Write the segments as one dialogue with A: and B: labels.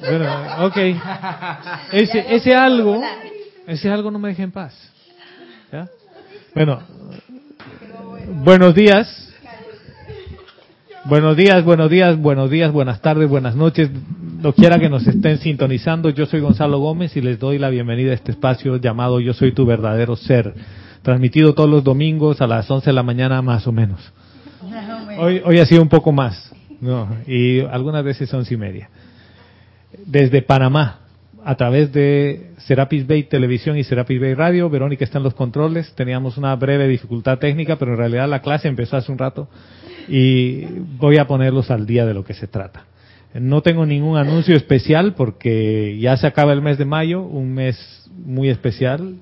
A: Bueno, ok. Ese, ese algo, ese algo no me deja en paz. ¿Ya? Bueno, buenos días. Buenos días, buenos días, buenos días, buenas tardes, buenas noches. No quiera que nos estén sintonizando, yo soy Gonzalo Gómez y les doy la bienvenida a este espacio llamado Yo Soy Tu Verdadero Ser, transmitido todos los domingos a las 11 de la mañana más o menos. Hoy, hoy ha sido un poco más, no, y algunas veces once y media. Desde Panamá, a través de Serapis Bay Televisión y Serapis Bay Radio, Verónica está en los controles, teníamos una breve dificultad técnica, pero en realidad la clase empezó hace un rato y voy a ponerlos al día de lo que se trata. No tengo ningún anuncio especial porque ya se acaba el mes de mayo, un mes muy especial.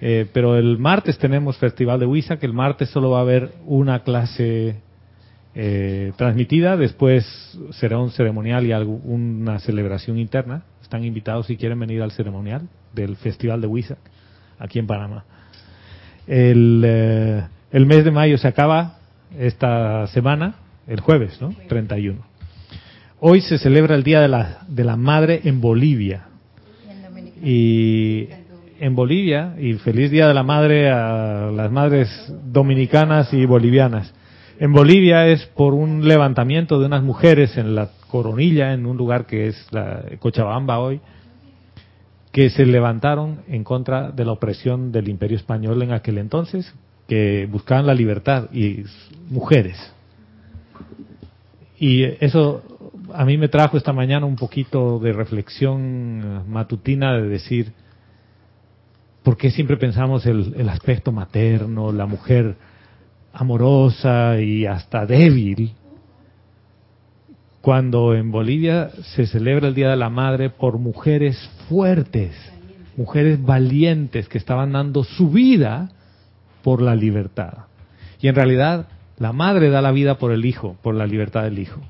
A: Eh, pero el martes tenemos Festival de Huiza, que el martes solo va a haber una clase eh, transmitida, después será un ceremonial y algo, una celebración interna. Están invitados si quieren venir al ceremonial del Festival de Huiza, aquí en Panamá. El, eh, el mes de mayo se acaba esta semana, el jueves, ¿no? 31. Hoy se celebra el Día de la, de la Madre en Bolivia. Y en Bolivia, y feliz Día de la Madre a las madres dominicanas y bolivianas. En Bolivia es por un levantamiento de unas mujeres en la Coronilla, en un lugar que es la Cochabamba hoy, que se levantaron en contra de la opresión del Imperio Español en aquel entonces, que buscaban la libertad y mujeres. Y eso a mí me trajo esta mañana un poquito de reflexión matutina de decir, ¿por qué siempre pensamos el, el aspecto materno, la mujer amorosa y hasta débil? Cuando en Bolivia se celebra el Día de la Madre por mujeres fuertes, mujeres valientes que estaban dando su vida por la libertad. Y en realidad la madre da la vida por el hijo, por la libertad del hijo.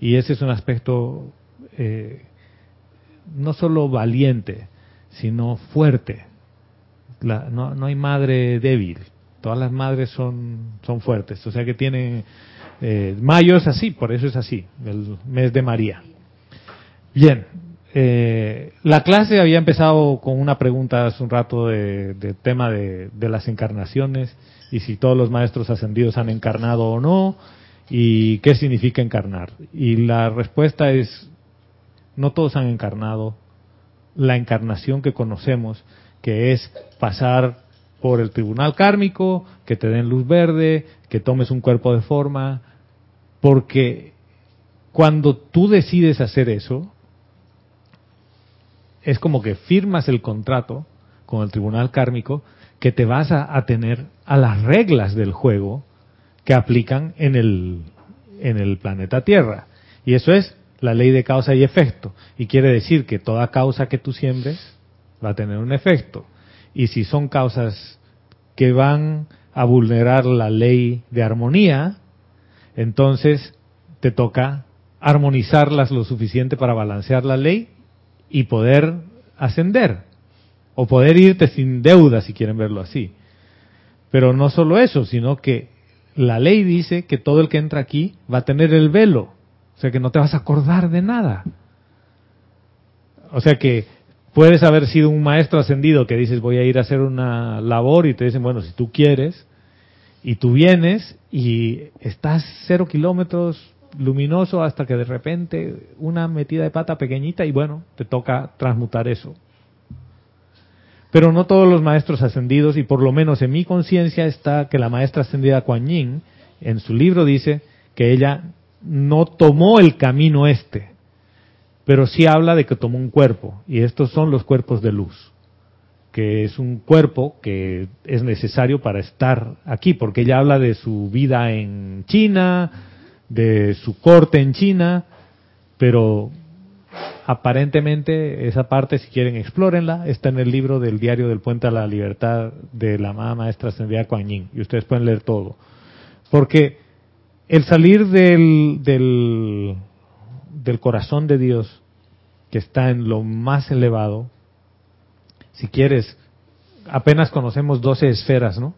A: Y ese es un aspecto eh, no solo valiente, sino fuerte. La, no, no, hay madre débil, todas las madres son, son fuertes, o sea que tienen... Eh, mayo es así, por eso es así, el mes de María. Bien, eh, la clase había empezado con una pregunta hace un rato de, tema de, las encarnaciones y si todos los maestros ascendidos han encarnado o no y qué significa encarnar. Y la respuesta es, no todos han encarnado la encarnación que conocemos, que es pasar por el tribunal kármico, que te den luz verde, que tomes un cuerpo de forma, porque cuando tú decides hacer eso, es como que firmas el contrato con el tribunal kármico que te vas a atener a las reglas del juego que aplican en el, en el planeta Tierra. Y eso es la ley de causa y efecto. Y quiere decir que toda causa que tú siembres va a tener un efecto. Y si son causas que van a vulnerar la ley de armonía, entonces te toca armonizarlas lo suficiente para balancear la ley y poder ascender. O poder irte sin deuda, si quieren verlo así. Pero no solo eso, sino que la ley dice que todo el que entra aquí va a tener el velo, o sea que no te vas a acordar de nada. O sea que puedes haber sido un maestro ascendido que dices voy a ir a hacer una labor y te dicen, bueno, si tú quieres, y tú vienes y estás cero kilómetros luminoso hasta que de repente una metida de pata pequeñita y bueno, te toca transmutar eso. Pero no todos los maestros ascendidos, y por lo menos en mi conciencia está que la maestra ascendida Kuan Yin, en su libro dice que ella no tomó el camino este, pero sí habla de que tomó un cuerpo, y estos son los cuerpos de luz, que es un cuerpo que es necesario para estar aquí, porque ella habla de su vida en China, de su corte en China, pero aparentemente esa parte, si quieren, explórenla. Está en el libro del Diario del Puente a la Libertad de la amada maestra Ascendida Kuan Yin, y ustedes pueden leer todo. Porque el salir del, del, del corazón de Dios, que está en lo más elevado, si quieres, apenas conocemos 12 esferas, ¿no?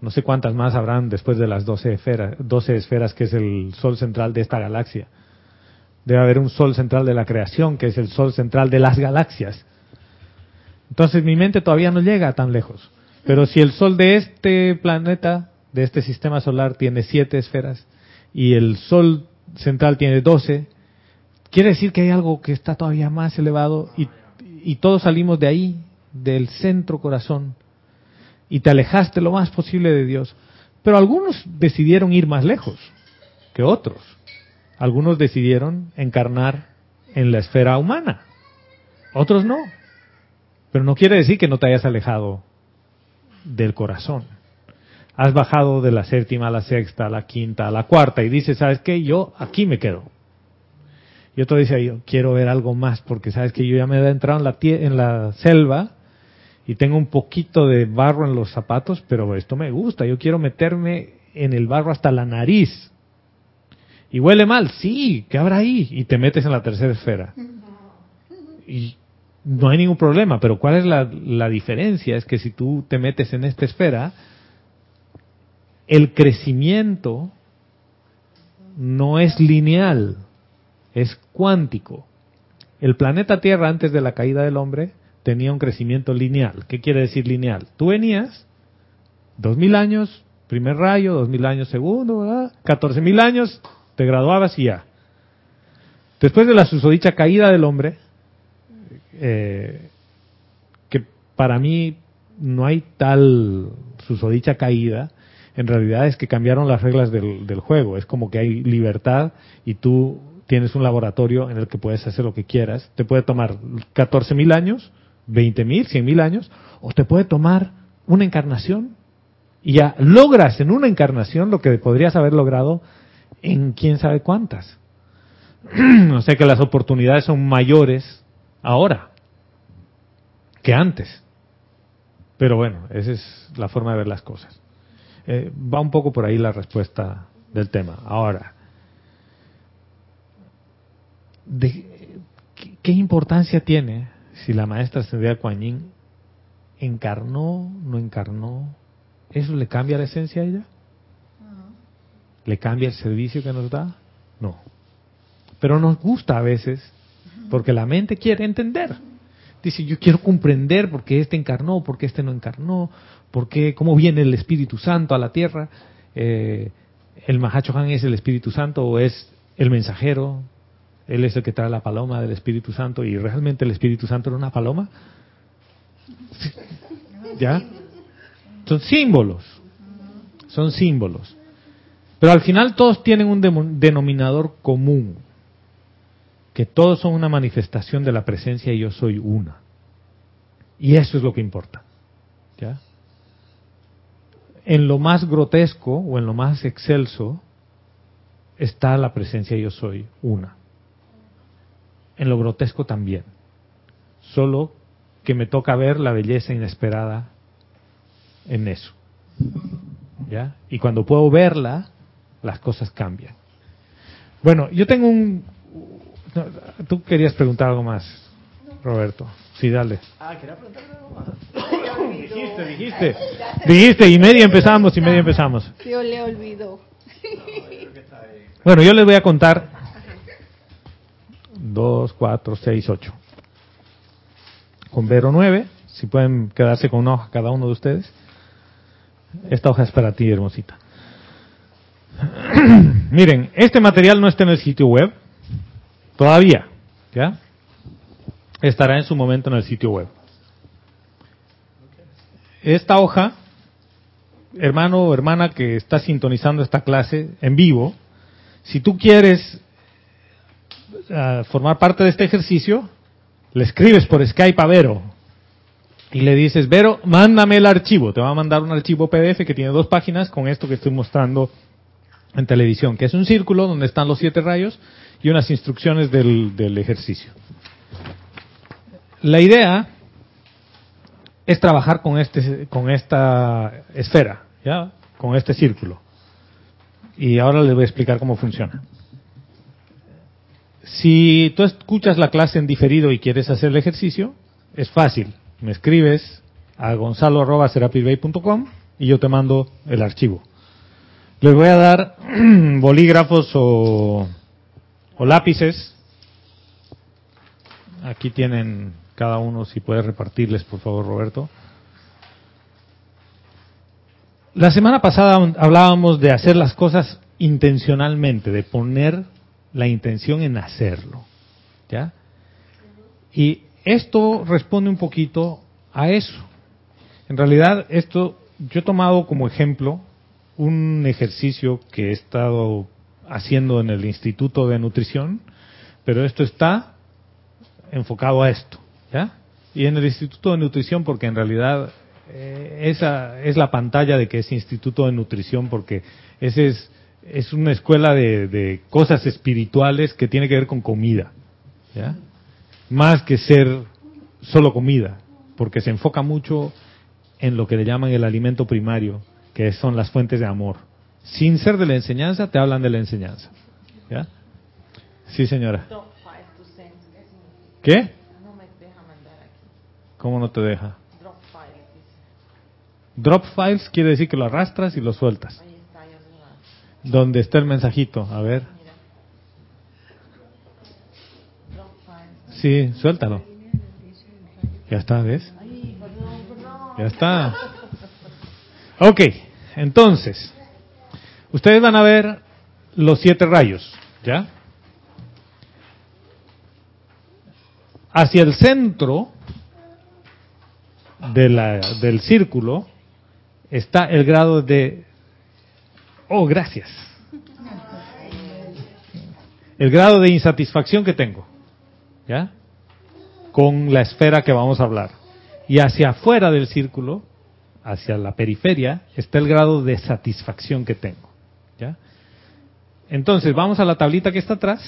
A: No sé cuántas más habrán después de las 12 esferas, 12 esferas que es el sol central de esta galaxia Debe haber un sol central de la creación, que es el sol central de las galaxias. Entonces mi mente todavía no llega tan lejos. Pero si el sol de este planeta, de este sistema solar, tiene siete esferas y el sol central tiene doce, quiere decir que hay algo que está todavía más elevado y, todos salimos de ahí, del centro corazón, y te alejaste lo más posible de Dios. Pero algunos decidieron ir más lejos que otros. Algunos decidieron encarnar en la esfera humana, otros no. Pero no quiere decir que no te hayas alejado del corazón. Has bajado de la séptima a la sexta, a la quinta, a la cuarta y dices, ¿sabes qué? Yo aquí me quedo. Y otro dice, yo quiero ver algo más porque sabes que yo ya me he entrado en la, en la selva y tengo un poquito de barro en los zapatos, pero esto me gusta, yo quiero meterme en el barro hasta la nariz. Y huele mal, sí, ¿qué habrá ahí? Y te metes en la tercera esfera. Y no hay ningún problema, pero ¿cuál es la, la diferencia? Es que si tú te metes en esta esfera, el crecimiento no es lineal, es cuántico. El planeta Tierra antes de la caída del hombre tenía un crecimiento lineal. ¿Qué quiere decir lineal? Tú venías, dos mil años, primer rayo, dos mil años segundo, catorce mil años, te graduabas y ya. Después de la susodicha caída del hombre, eh, que para mí no hay tal susodicha caída, en realidad es que cambiaron las reglas del, del juego. Es como que hay libertad y tú tienes un laboratorio en el que puedes hacer lo que quieras. Te puede tomar catorce mil años, veinte mil, cien mil años, o te puede tomar una encarnación y ya logras en una encarnación lo que podrías haber logrado en quién sabe cuántas. o sea que las oportunidades son mayores ahora que antes. Pero bueno, esa es la forma de ver las cosas. Eh, va un poco por ahí la respuesta del tema. Ahora, de, ¿qué, importancia tiene si la maestra Ascendida Kuan Yin encarnó, no encarnó? ¿Eso le cambia la esencia a ella? ¿Le cambia el servicio que nos da? No. Pero nos gusta a veces, porque la mente quiere entender. Dice, yo quiero comprender por qué este encarnó, por qué este no encarnó, por qué, cómo viene el Espíritu Santo a la tierra. Eh, ¿El Mahacho Han es el Espíritu Santo o es el mensajero? Él es el que trae la paloma del Espíritu Santo y realmente el Espíritu Santo era una paloma. ¿Ya? Son símbolos. Son símbolos. Pero al final todos tienen un denominador común, que todos son una manifestación de la presencia y yo soy una. Y eso es lo que importa. ¿ya? En lo más grotesco o en lo más excelso está la presencia yo soy una. En lo grotesco también. Solo que me toca ver la belleza inesperada en eso. ¿Ya? Y cuando puedo verla, las cosas cambian. Bueno, yo tengo un... Tú querías preguntar algo más, Roberto. Sí, dale. Ah, quería preguntar algo más. dijiste, dijiste. Dijiste, y media empezamos, y media empezamos.
B: Yo le olvido.
A: Bueno, yo les voy a contar. Dos, cuatro, seis, ocho. Con Vero nueve, si pueden quedarse con una hoja cada uno de ustedes. Esta hoja es para ti, hermosita. Miren, este material no está en el sitio web todavía, ¿ya? Estará en su momento en el sitio web. Esta hoja, hermano o hermana que está sintonizando esta clase en vivo, si tú quieres formar parte de este ejercicio, le escribes por Skype a Vero y le dices, Vero, mándame el archivo. Te va a mandar un archivo PDF que tiene dos páginas con esto que estoy mostrando en televisión, que es un círculo donde están los siete rayos y unas instrucciones del, del ejercicio. La idea es trabajar con este, con esta esfera, ya, con este círculo. Y ahora les voy a explicar cómo funciona. Si tú escuchas la clase en diferido y quieres hacer el ejercicio, es fácil. Me escribes a gonzalo.com y yo te mando el archivo. Les voy a dar bolígrafos o, o lápices. Aquí tienen cada uno, si puede repartirles, por favor, Roberto. La semana pasada hablábamos de hacer las cosas intencionalmente, de poner la intención en hacerlo. ¿Ya? Y esto responde un poquito a eso. En realidad, esto yo he tomado como ejemplo un ejercicio que he estado haciendo en el Instituto de Nutrición, pero esto está enfocado a esto, ¿ya? Y en el Instituto de Nutrición, porque en realidad eh, esa es la pantalla de que es Instituto de Nutrición, porque ese es, es una escuela de, de cosas espirituales que tiene que ver con comida, ¿ya? Más que ser solo comida, porque se enfoca mucho en lo que le llaman el alimento primario, que son las fuentes de amor. Sin ser de la enseñanza, te hablan de la enseñanza. ¿Ya? Sí, señora. ¿Qué? ¿Cómo no te deja? Drop files quiere decir que lo arrastras y lo sueltas. ¿Dónde está el mensajito? A ver. Sí, suéltalo. Ya está, ¿ves? Ya está. Ok, entonces, ustedes van a ver los siete rayos, ¿ya? Hacia el centro de la, del círculo está el grado de... Oh, gracias. El grado de insatisfacción que tengo, ¿ya? Con la esfera que vamos a hablar y hacia afuera del círculo, hacia la periferia, está el grado de satisfacción que tengo. ¿ya? Entonces, vamos a la tablita que está atrás,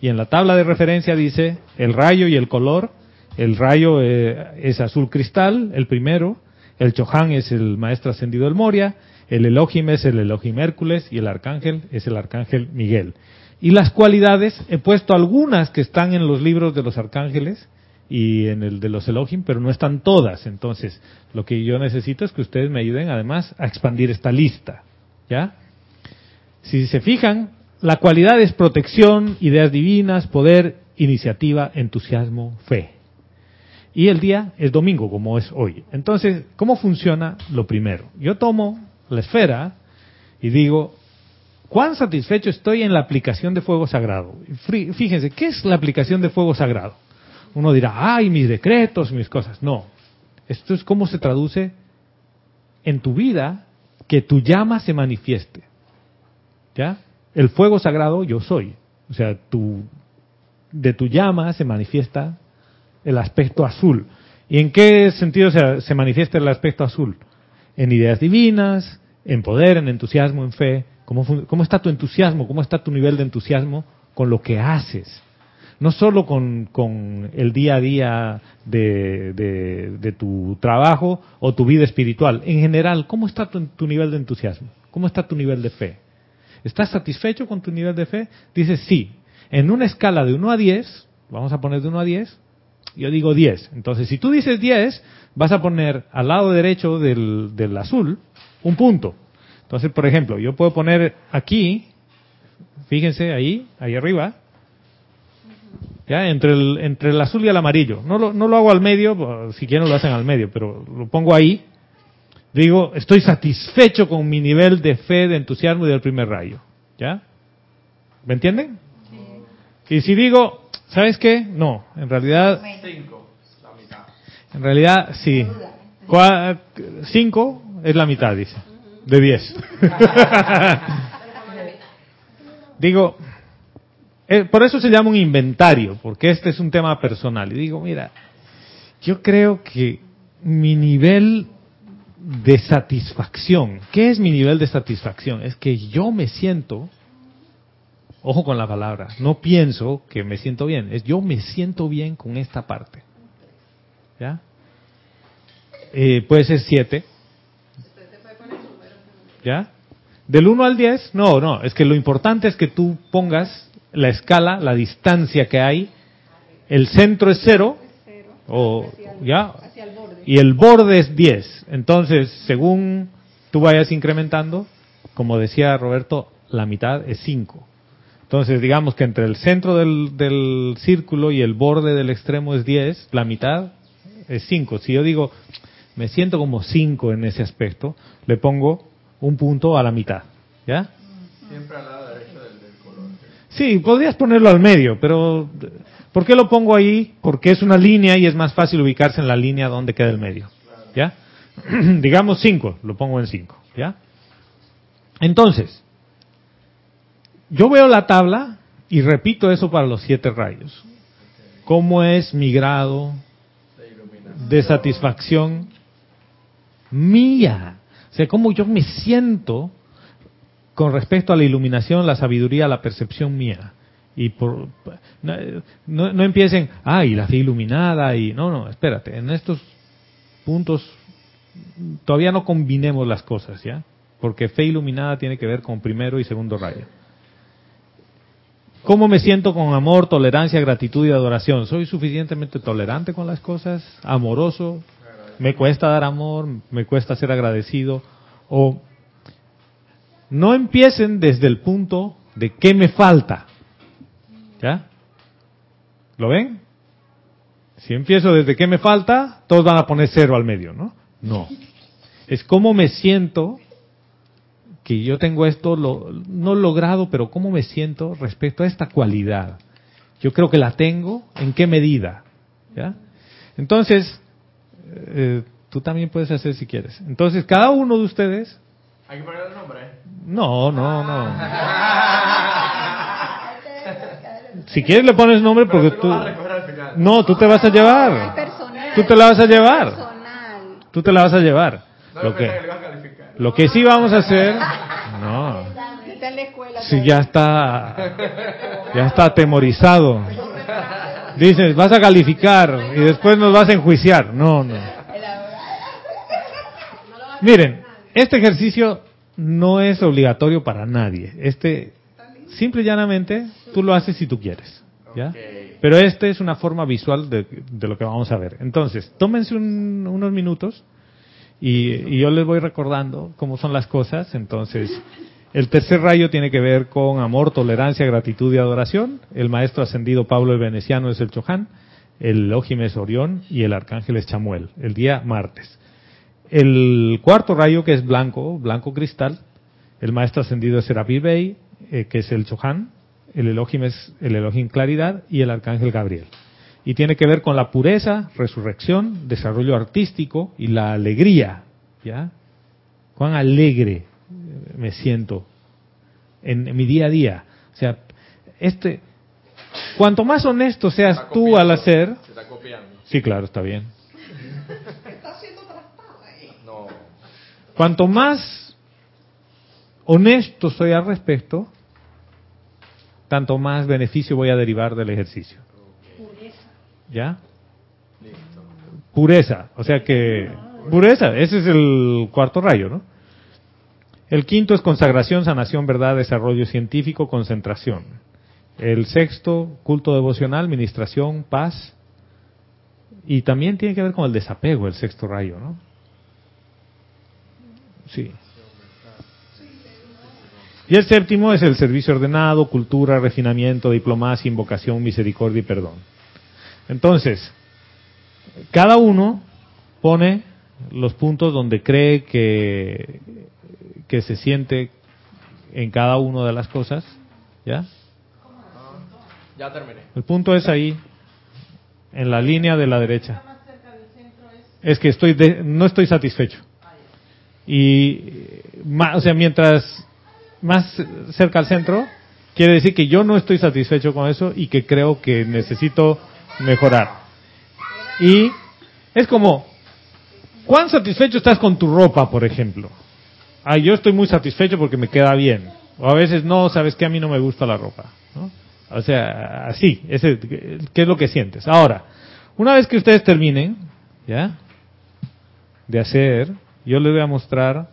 A: y en la tabla de referencia dice el rayo y el color. El rayo eh, es azul cristal, el primero. El Chohan es el maestro ascendido del Moria. El Elohim es el Elohim Hércules. Y el arcángel es el arcángel Miguel. Y las cualidades, he puesto algunas que están en los libros de los arcángeles y en el de los Elohim, pero no están todas. Entonces, lo que yo necesito es que ustedes me ayuden además a expandir esta lista. ¿Ya? Si se fijan, la cualidad es protección, ideas divinas, poder, iniciativa, entusiasmo, fe. Y el día es domingo, como es hoy. Entonces, ¿cómo funciona lo primero? Yo tomo la esfera y digo, ¿cuán satisfecho estoy en la aplicación de fuego sagrado? Fíjense, ¿qué es la aplicación de fuego sagrado? Uno dirá, ay, mis decretos, mis cosas. No, esto es cómo se traduce en tu vida que tu llama se manifieste. ¿Ya? El fuego sagrado yo soy. O sea, tu, de tu llama se manifiesta el aspecto azul. ¿Y en qué sentido se, se manifiesta el aspecto azul? En ideas divinas, en poder, en entusiasmo, en fe. ¿Cómo, ¿Cómo está tu entusiasmo? ¿Cómo está tu nivel de entusiasmo con lo que haces? no solo con, con el día a día de, de, tu trabajo o tu vida espiritual, en general, ¿cómo está tu, tu, nivel de entusiasmo? ¿Cómo está tu nivel de fe? ¿Estás satisfecho con tu nivel de fe? Dices sí. En una escala de 1 a 10, vamos a poner de 1 a 10, yo digo 10. Entonces, si tú dices 10, vas a poner al lado derecho del, del azul un punto. Entonces, por ejemplo, yo puedo poner aquí, fíjense ahí, ahí arriba, ¿ya? Entre el, entre el azul y el amarillo. No lo, no lo hago al medio, si quieren lo hacen al medio, pero lo pongo ahí. Digo, estoy satisfecho con mi nivel de fe, de entusiasmo y del primer rayo. ¿Ya? ¿Me entienden? Sí. Y si digo, ¿sabes qué? No, en realidad... Cinco. En realidad, sí. Cinco es la mitad, dice. De diez. digo, eh, por eso se llama un inventario, porque este es un tema personal. Y digo, mira, yo creo que mi nivel de satisfacción, ¿qué es mi nivel de satisfacción? Es que yo me siento, ojo con la palabra, no pienso que me siento bien, es yo me siento bien con esta parte. ¿Ya? Eh, puede ser 7. ¿Ya? Del 1 al 10, no, no, es que lo importante es que tú pongas la escala, la distancia que hay, el centro es cero, o, ¿ya? y el borde es 10. Entonces, según tú vayas incrementando, como decía Roberto, la mitad es 5. Entonces, digamos que entre el centro del, del círculo y el borde del extremo es 10, la mitad es 5. Si yo digo, me siento como 5 en ese aspecto, le pongo un punto a la mitad. ¿Ya?
B: Siempre al lado derecho del, del color.
A: Sí, podrías ponerlo al medio, pero ¿por qué lo pongo ahí? Porque es una línea y es más fácil ubicarse en la línea donde queda el medio. ¿Ya? Digamos 5, lo pongo en 5. ¿Ya? Entonces, yo veo la tabla y repito eso para los siete rayos. ¿Cómo es mi grado
B: de
A: satisfacción mía? O sea, cómo yo me siento con respecto a la iluminación, la sabiduría, la percepción mía. Y por, no, no, empiecen, ay, la fe iluminada y no, no, espérate, en estos puntos todavía no combinemos las cosas, ¿ya? Porque fe iluminada tiene que ver con primero y segundo rayo. ¿Cómo me siento con amor, tolerancia, gratitud y adoración? ¿Soy suficientemente tolerante con las cosas? ¿Amoroso? ¿Me cuesta dar amor? ¿Me cuesta ser agradecido? O no empiecen desde el punto de qué me falta. ¿Ya? ¿Lo ven? Si empiezo desde qué me falta, todos van a poner cero al medio, ¿no? No. Es cómo me siento que yo tengo esto lo, no logrado, pero cómo me siento respecto a esta cualidad. Yo creo que la tengo, ¿en qué medida? ¿Ya? Entonces, eh, tú también puedes hacer si quieres. Entonces, cada uno de ustedes,
B: Hay que poner el nombre.
A: no, no, no. Si quieres le pones nombre porque
B: Pero
A: tú,
B: lo vas a recoger al final.
A: no, tú te vas a llevar.
C: personal.
A: Tú te la vas a llevar.
C: Personal.
A: Tú te la vas a llevar.
B: No
A: Lo
B: que a
A: lo que sí vamos a hacer, no,
C: Está en la escuela.
A: si ya está, ya está atemorizado. Dices, vas a calificar y después nos vas a enjuiciar. No, no. Miren, este ejercicio no es obligatorio para nadie. Este, simple y llanamente, tú lo haces si tú quieres. ¿ya? Pero este es una forma visual de, de lo que vamos a ver. Entonces, tómense un- unos minutos y, y yo les voy recordando cómo son las cosas. Entonces, el tercer rayo tiene que ver con amor, tolerancia, gratitud y adoración. El maestro ascendido Pablo el Veneciano es el Choján. El Elohim es Orión y el arcángel es Chamuel. El día martes. El cuarto rayo, que es blanco, blanco cristal, el maestro ascendido es Serapis Bey, eh, que es el Chohan, el Elohim es el Elohim Claridad y el arcángel Gabriel. Y tiene que ver con la pureza, resurrección, desarrollo artístico y la alegría. ¿Ya? Cuán alegre me siento en, en mi día a día. O sea, este, cuanto más honesto seas
B: Está
A: tú
B: copiando.
A: al hacer,
B: Se está copiando.
A: sí, claro, está bien.
B: No.
A: Cuanto más honesto soy al respecto, tanto más beneficio voy a derivar del ejercicio. ¿Ya?
B: Listo.
A: Pureza, o sea que pureza, ese es el cuarto rayo, ¿no? El quinto es consagración, sanación, verdad, desarrollo científico, concentración. El sexto, culto devocional, ministración, paz. Y también tiene que ver con el desapego, el sexto rayo, ¿no? Sí. Y el séptimo es el servicio ordenado, cultura, refinamiento, diplomacia, invocación, misericordia y perdón. Entonces, cada uno pone los puntos donde cree que, que se siente en cada una de las cosas, ¿ya?
B: Ya terminé.
A: El punto es ahí, en la línea de la derecha. Es que estoy de- no estoy satisfecho. Y, ma- o sea, mientras más cerca al centro, quiere decir que yo no estoy satisfecho con eso y que creo que necesito mejorar. Y es como, ¿cuán satisfecho estás con tu ropa, por ejemplo? Ah, yo estoy muy satisfecho porque me queda bien. O a veces no, sabes que a mí no me gusta la ropa. ¿no? O sea, así, ese, ¿qué es lo que sientes? Ahora, una vez que ustedes terminen, ¿ya? De hacer, yo les voy a mostrar,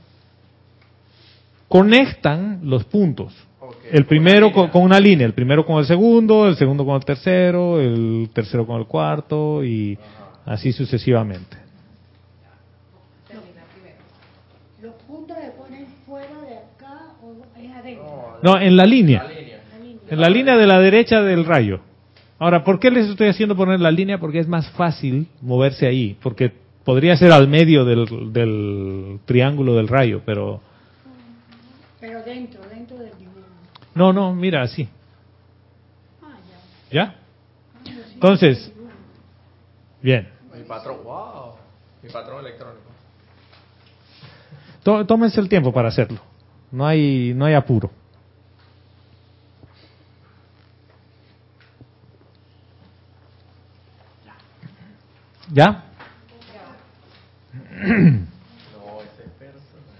A: conectan los puntos. El primero con una línea, el primero con el segundo, el segundo con el tercero, el tercero con el cuarto y así sucesivamente.
D: ¿Los puntos se ponen fuera de acá o es adentro?
A: No, en la línea.
B: La.
A: En la línea de la derecha del rayo. Ahora, ¿por qué les estoy haciendo poner la línea? Porque es más fácil moverse ahí. Porque podría ser al medio del, del triángulo del rayo, pero...
E: Pero dentro, dentro del dibujo.
A: No, no, mira, así.
E: Ah, ya.
A: ¿Ya? Entonces, bien.
D: Mi patrón, wow. Mi patrón electrónico.
A: Tó- Tómense el tiempo para hacerlo. No hay, no hay apuro. ¿Ya?
D: No, ese es personal.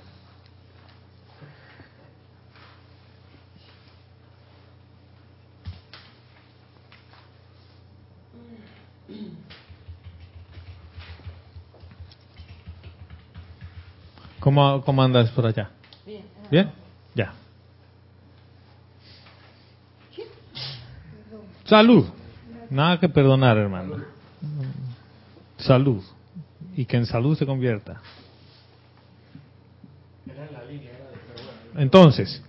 A: ¿Cómo, cómo andas por allá? Bien. Ya. Salud. Nada que perdonar, hermano. Salud. Y que en salud se convierta. Entonces,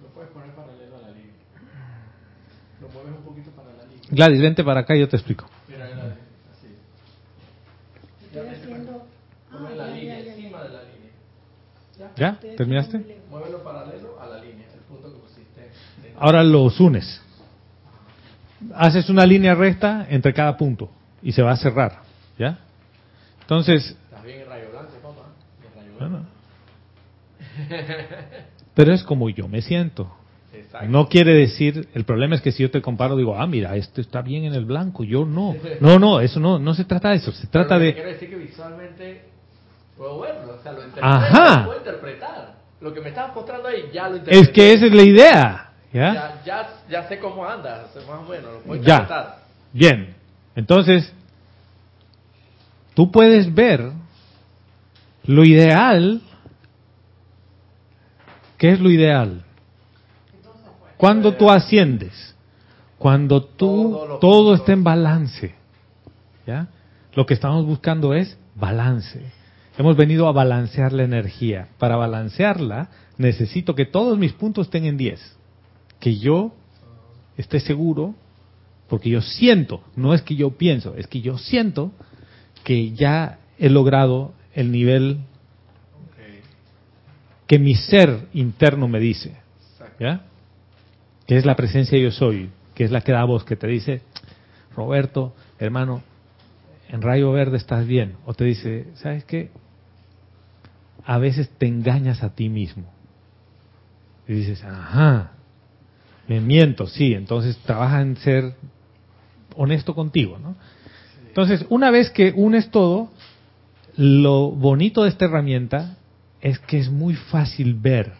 D: lo puedes poner paralelo a la línea. Lo mueves un poquito para la línea.
A: Gladys, vente para acá y yo te explico.
D: Mira, era así.
E: Estoy haciendo.
D: Ponlo
E: Ah,
D: en la
E: ya,
D: línea,
E: ya, ya,
D: encima
E: ya.
D: de la línea.
A: ¿Ya? ¿Terminaste?
D: Muévelo paralelo a la línea, el punto que pusiste.
A: Ahora los unes. Haces una línea recta entre cada punto y se va a cerrar. ¿Ya? Entonces,
D: Estás bien en rayo blanco, papá. En rayo blanco.
A: bueno. Pero es como yo me siento.
D: Exacto.
A: No quiere decir, el problema es que si yo te comparo, digo, ah, mira, esto está bien en el blanco, yo no. No, no, eso no, no se trata de eso, se
D: Pero
A: trata
D: lo que
A: de...
D: Quiero decir que visualmente puedo verlo, o sea, lo
A: Ajá.
D: lo puedo interpretar. Lo que me estabas mostrando ahí ya lo interpreto.
A: Es que esa es la idea, ¿ya?
D: Ya, ya, ya sé cómo anda, sé más o menos, lo puedo
A: Ya.
D: interpretar.
A: Bien, entonces, tú puedes ver lo ideal. ¿Qué es lo ideal? Cuando tú asciendes, cuando tú todo
D: puntos.
A: está en balance, ¿ya? Lo que estamos buscando es balance. Hemos venido a balancear la energía. Para balancearla, necesito que todos mis puntos estén en 10. Que yo esté seguro porque yo siento, no es que yo pienso, es que yo siento que ya he logrado el nivel que mi ser interno me dice. ¿ya? Que es la presencia yo soy, que es la que da voz, que te dice, Roberto, hermano, en rayo verde estás bien, o te dice, ¿sabes qué? A veces te engañas a ti mismo. Y dices, ajá, me miento, sí, entonces trabaja en ser honesto contigo, ¿no? Entonces, una vez que unes todo, lo bonito de esta herramienta es que es muy fácil ver,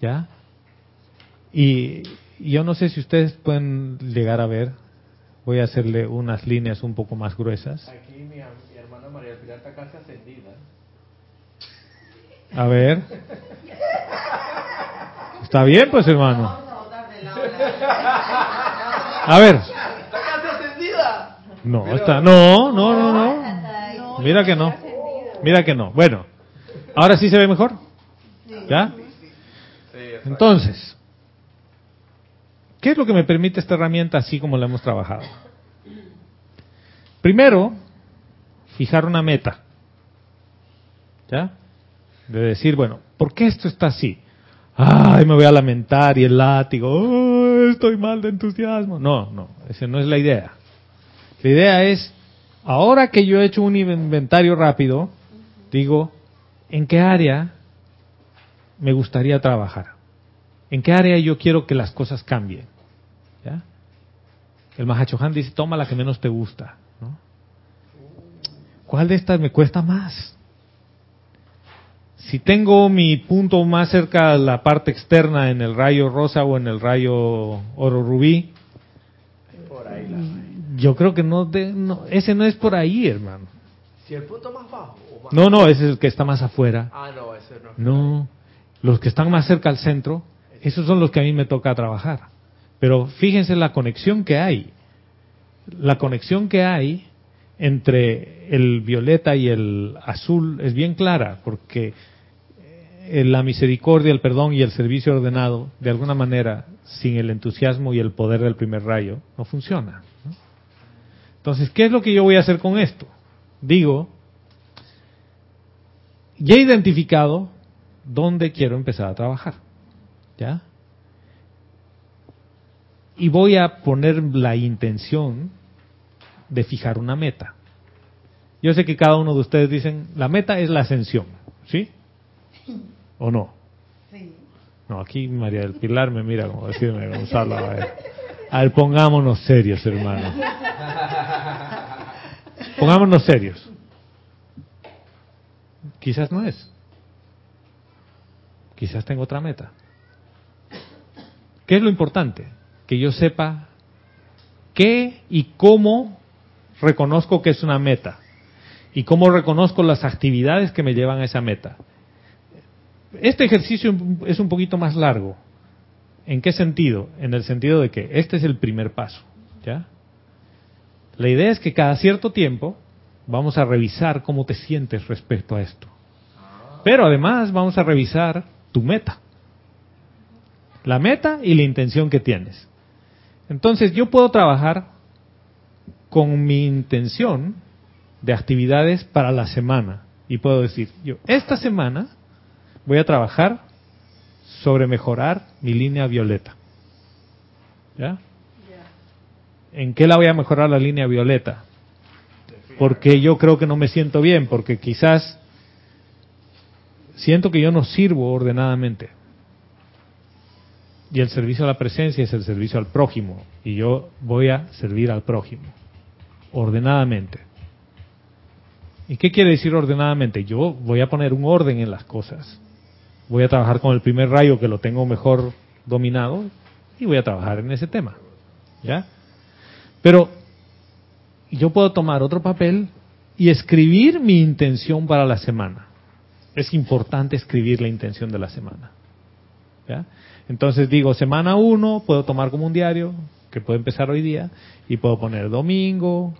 A: ¿ya? Y yo no sé si ustedes pueden llegar a ver, voy a hacerle unas líneas un poco más gruesas.
D: Aquí mi, mi hermana María Pilar está casi ascendida.
A: A ver. Está bien, pues, hermano. A ver.
D: ¡Está casi ascendida!
A: No, está, no, no, no, no. Mira que no. Mira que no. Bueno, ahora sí se ve mejor. ¿Ya? Entonces, ¿qué es lo que me permite esta herramienta así como la hemos trabajado? Primero, fijar una meta. ¿Ya? De decir, bueno, ¿por qué esto está así? Ay, me voy a lamentar y el látigo, "Ay, estoy mal de entusiasmo. No, no, esa no es la idea. La idea es, ahora que yo he hecho un inventario rápido, digo, ¿en qué área me gustaría trabajar? ¿En qué área yo quiero que las cosas cambien? El Mahachohan dice, toma la que menos te gusta. ¿no? ¿Cuál de estas me cuesta más? Si tengo mi punto más cerca a la parte externa en el rayo rosa o en el rayo oro rubí,
D: Por ahí la
A: yo creo que no, de- no ese no es por ahí, hermano.
D: Si el punto más bajo o más
A: No, no, ese es el que está más afuera.
D: Ah, no, ese no.
A: No, los que están más cerca al centro, esos son los que a mí me toca trabajar. Pero fíjense la conexión que hay. La conexión que hay entre el violeta y el azul es bien clara, porque eh, la misericordia, el perdón y el servicio ordenado, de alguna manera, sin el entusiasmo y el poder del primer rayo, no funciona. Entonces, ¿qué es lo que yo voy a hacer con esto? Digo, ya he identificado dónde quiero empezar a trabajar. ¿Ya? Y voy a poner la intención de fijar una meta. Yo sé que cada uno de ustedes dicen, la meta es la ascensión, ¿sí? ¿O no? Sí. No, aquí María del Pilar me mira como decirme, Gonzalo, a ver, a ver pongámonos serios, hermano. Pongámonos serios. Quizás no es. Quizás tengo otra meta. ¿Qué es lo importante? Que yo sepa qué y cómo reconozco que es una meta y cómo reconozco las actividades que me llevan a esa meta. Este ejercicio es un poquito más largo. ¿En qué sentido? En el sentido de que este es el primer paso, ¿ya? La idea es que cada cierto tiempo vamos a revisar cómo te sientes respecto a esto. Pero además vamos a revisar tu meta. La meta y la intención que tienes. Entonces yo puedo trabajar con mi intención de actividades para la semana. Y puedo decir, yo esta semana voy a trabajar sobre mejorar mi línea violeta. ¿Ya? ¿En qué la voy a mejorar la línea violeta? Porque yo creo que no me siento bien, porque quizás siento que yo no sirvo ordenadamente. Y el servicio a la presencia es el servicio al prójimo. Y yo voy a servir al prójimo, ordenadamente. ¿Y qué quiere decir ordenadamente? Yo voy a poner un orden en las cosas. Voy a trabajar con el primer rayo que lo tengo mejor dominado y voy a trabajar en ese tema. ¿Ya? Pero yo puedo tomar otro papel y escribir mi intención para la semana. Es importante escribir la intención de la semana. ¿Ya? Entonces digo, semana 1 puedo tomar como un diario, que puede empezar hoy día, y puedo poner domingo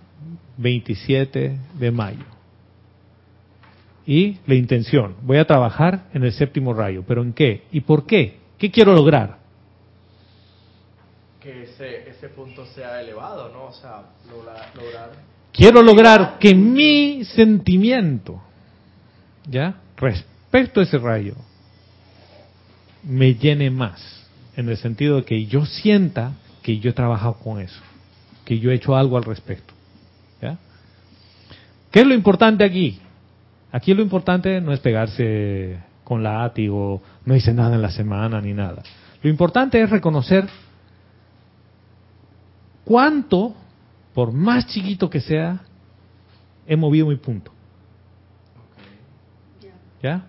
A: 27 de mayo. Y la intención, voy a trabajar en el séptimo rayo, pero ¿en qué? ¿Y por qué? ¿Qué quiero lograr?
B: Que ese, ese punto sea elevado, ¿no? O sea, lograr...
A: Quiero lograr que mi sentimiento, ¿ya? Respecto a ese rayo, me llene más, en el sentido de que yo sienta que yo he trabajado con eso, que yo he hecho algo al respecto. ¿ya? ¿Qué es lo importante aquí? Aquí lo importante no es pegarse con látigo, no hice nada en la semana ni nada. Lo importante es reconocer cuánto, por más chiquito que sea, he movido mi punto. ¿Ya?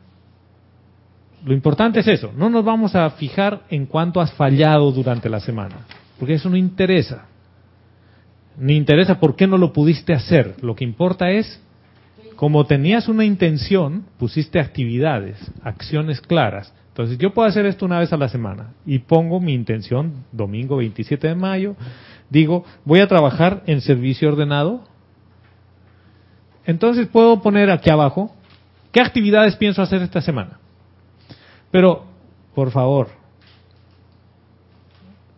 A: Lo importante es eso. No nos vamos a fijar en cuánto has fallado durante la semana, porque eso no interesa. Ni interesa por qué no lo pudiste hacer. Lo que importa es como tenías una intención, pusiste actividades, acciones claras. Entonces yo puedo hacer esto una vez a la semana y pongo mi intención, domingo 27 de mayo, digo, voy a trabajar en servicio ordenado. Entonces puedo poner aquí abajo, ¿qué actividades pienso hacer esta semana? Pero, por favor,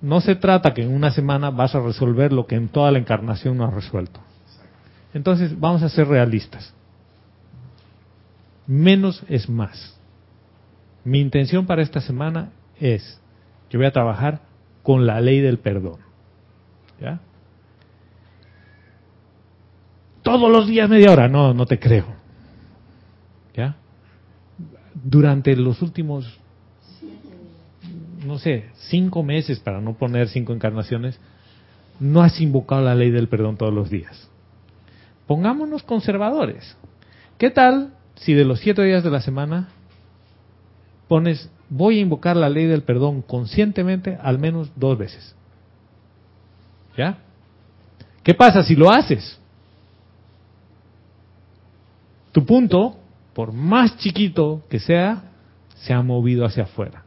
A: no se trata que en una semana vas a resolver lo que en toda la encarnación no has resuelto. Entonces, vamos a ser realistas menos es más. Mi intención para esta semana es, yo voy a trabajar con la ley del perdón. ¿Ya? Todos los días media hora, no, no te creo. Durante los últimos, no sé, cinco meses, para no poner cinco encarnaciones, no has invocado la ley del perdón todos los días. Pongámonos conservadores. ¿Qué tal si de los siete días de la semana pones, voy a invocar la ley del perdón conscientemente al menos dos veces. ¿Ya? ¿Qué pasa si lo haces? Tu punto, por más chiquito que sea, se ha movido hacia afuera.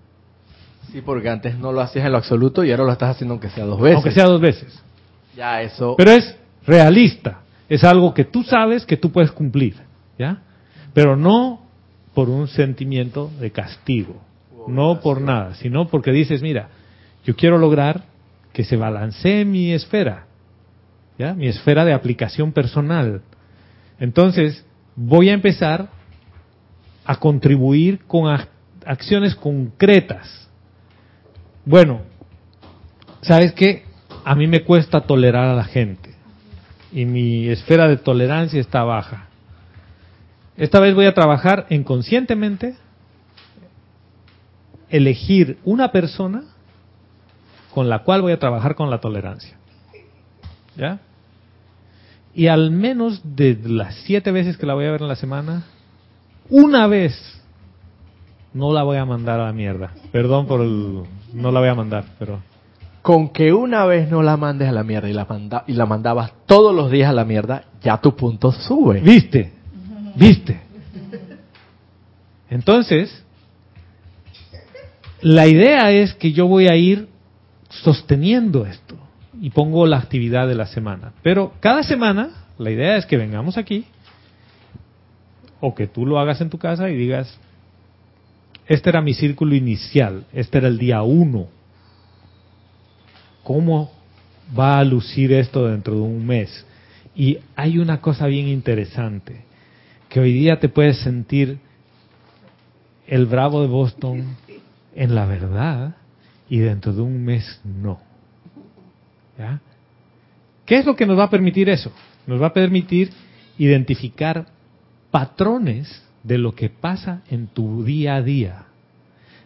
B: Sí, porque antes no lo hacías en lo absoluto y ahora lo estás haciendo aunque sea dos veces.
A: Aunque sea dos veces.
B: Ya, eso.
A: Pero es realista. Es algo que tú sabes que tú puedes cumplir. ¿Ya? pero no por un sentimiento de castigo, no por nada, sino porque dices, mira, yo quiero lograr que se balancee mi esfera, ¿ya? Mi esfera de aplicación personal. Entonces, voy a empezar a contribuir con acciones concretas. Bueno, ¿sabes qué? A mí me cuesta tolerar a la gente y mi esfera de tolerancia está baja. Esta vez voy a trabajar en conscientemente elegir una persona con la cual voy a trabajar con la tolerancia. ¿Ya? Y al menos de las siete veces que la voy a ver en la semana, una vez no la voy a mandar a la mierda. Perdón por el... No la voy a mandar, pero...
D: Con que una vez no la mandes a la mierda y la, manda, y la mandabas todos los días a la mierda, ya tu punto sube.
A: ¿Viste? ¿Viste? Entonces, la idea es que yo voy a ir sosteniendo esto y pongo la actividad de la semana. Pero cada semana, la idea es que vengamos aquí o que tú lo hagas en tu casa y digas, este era mi círculo inicial, este era el día uno. ¿Cómo va a lucir esto dentro de un mes? Y hay una cosa bien interesante, que hoy día te puedes sentir el bravo de Boston en la verdad y dentro de un mes no. ¿Ya? ¿Qué es lo que nos va a permitir eso? Nos va a permitir identificar patrones de lo que pasa en tu día a día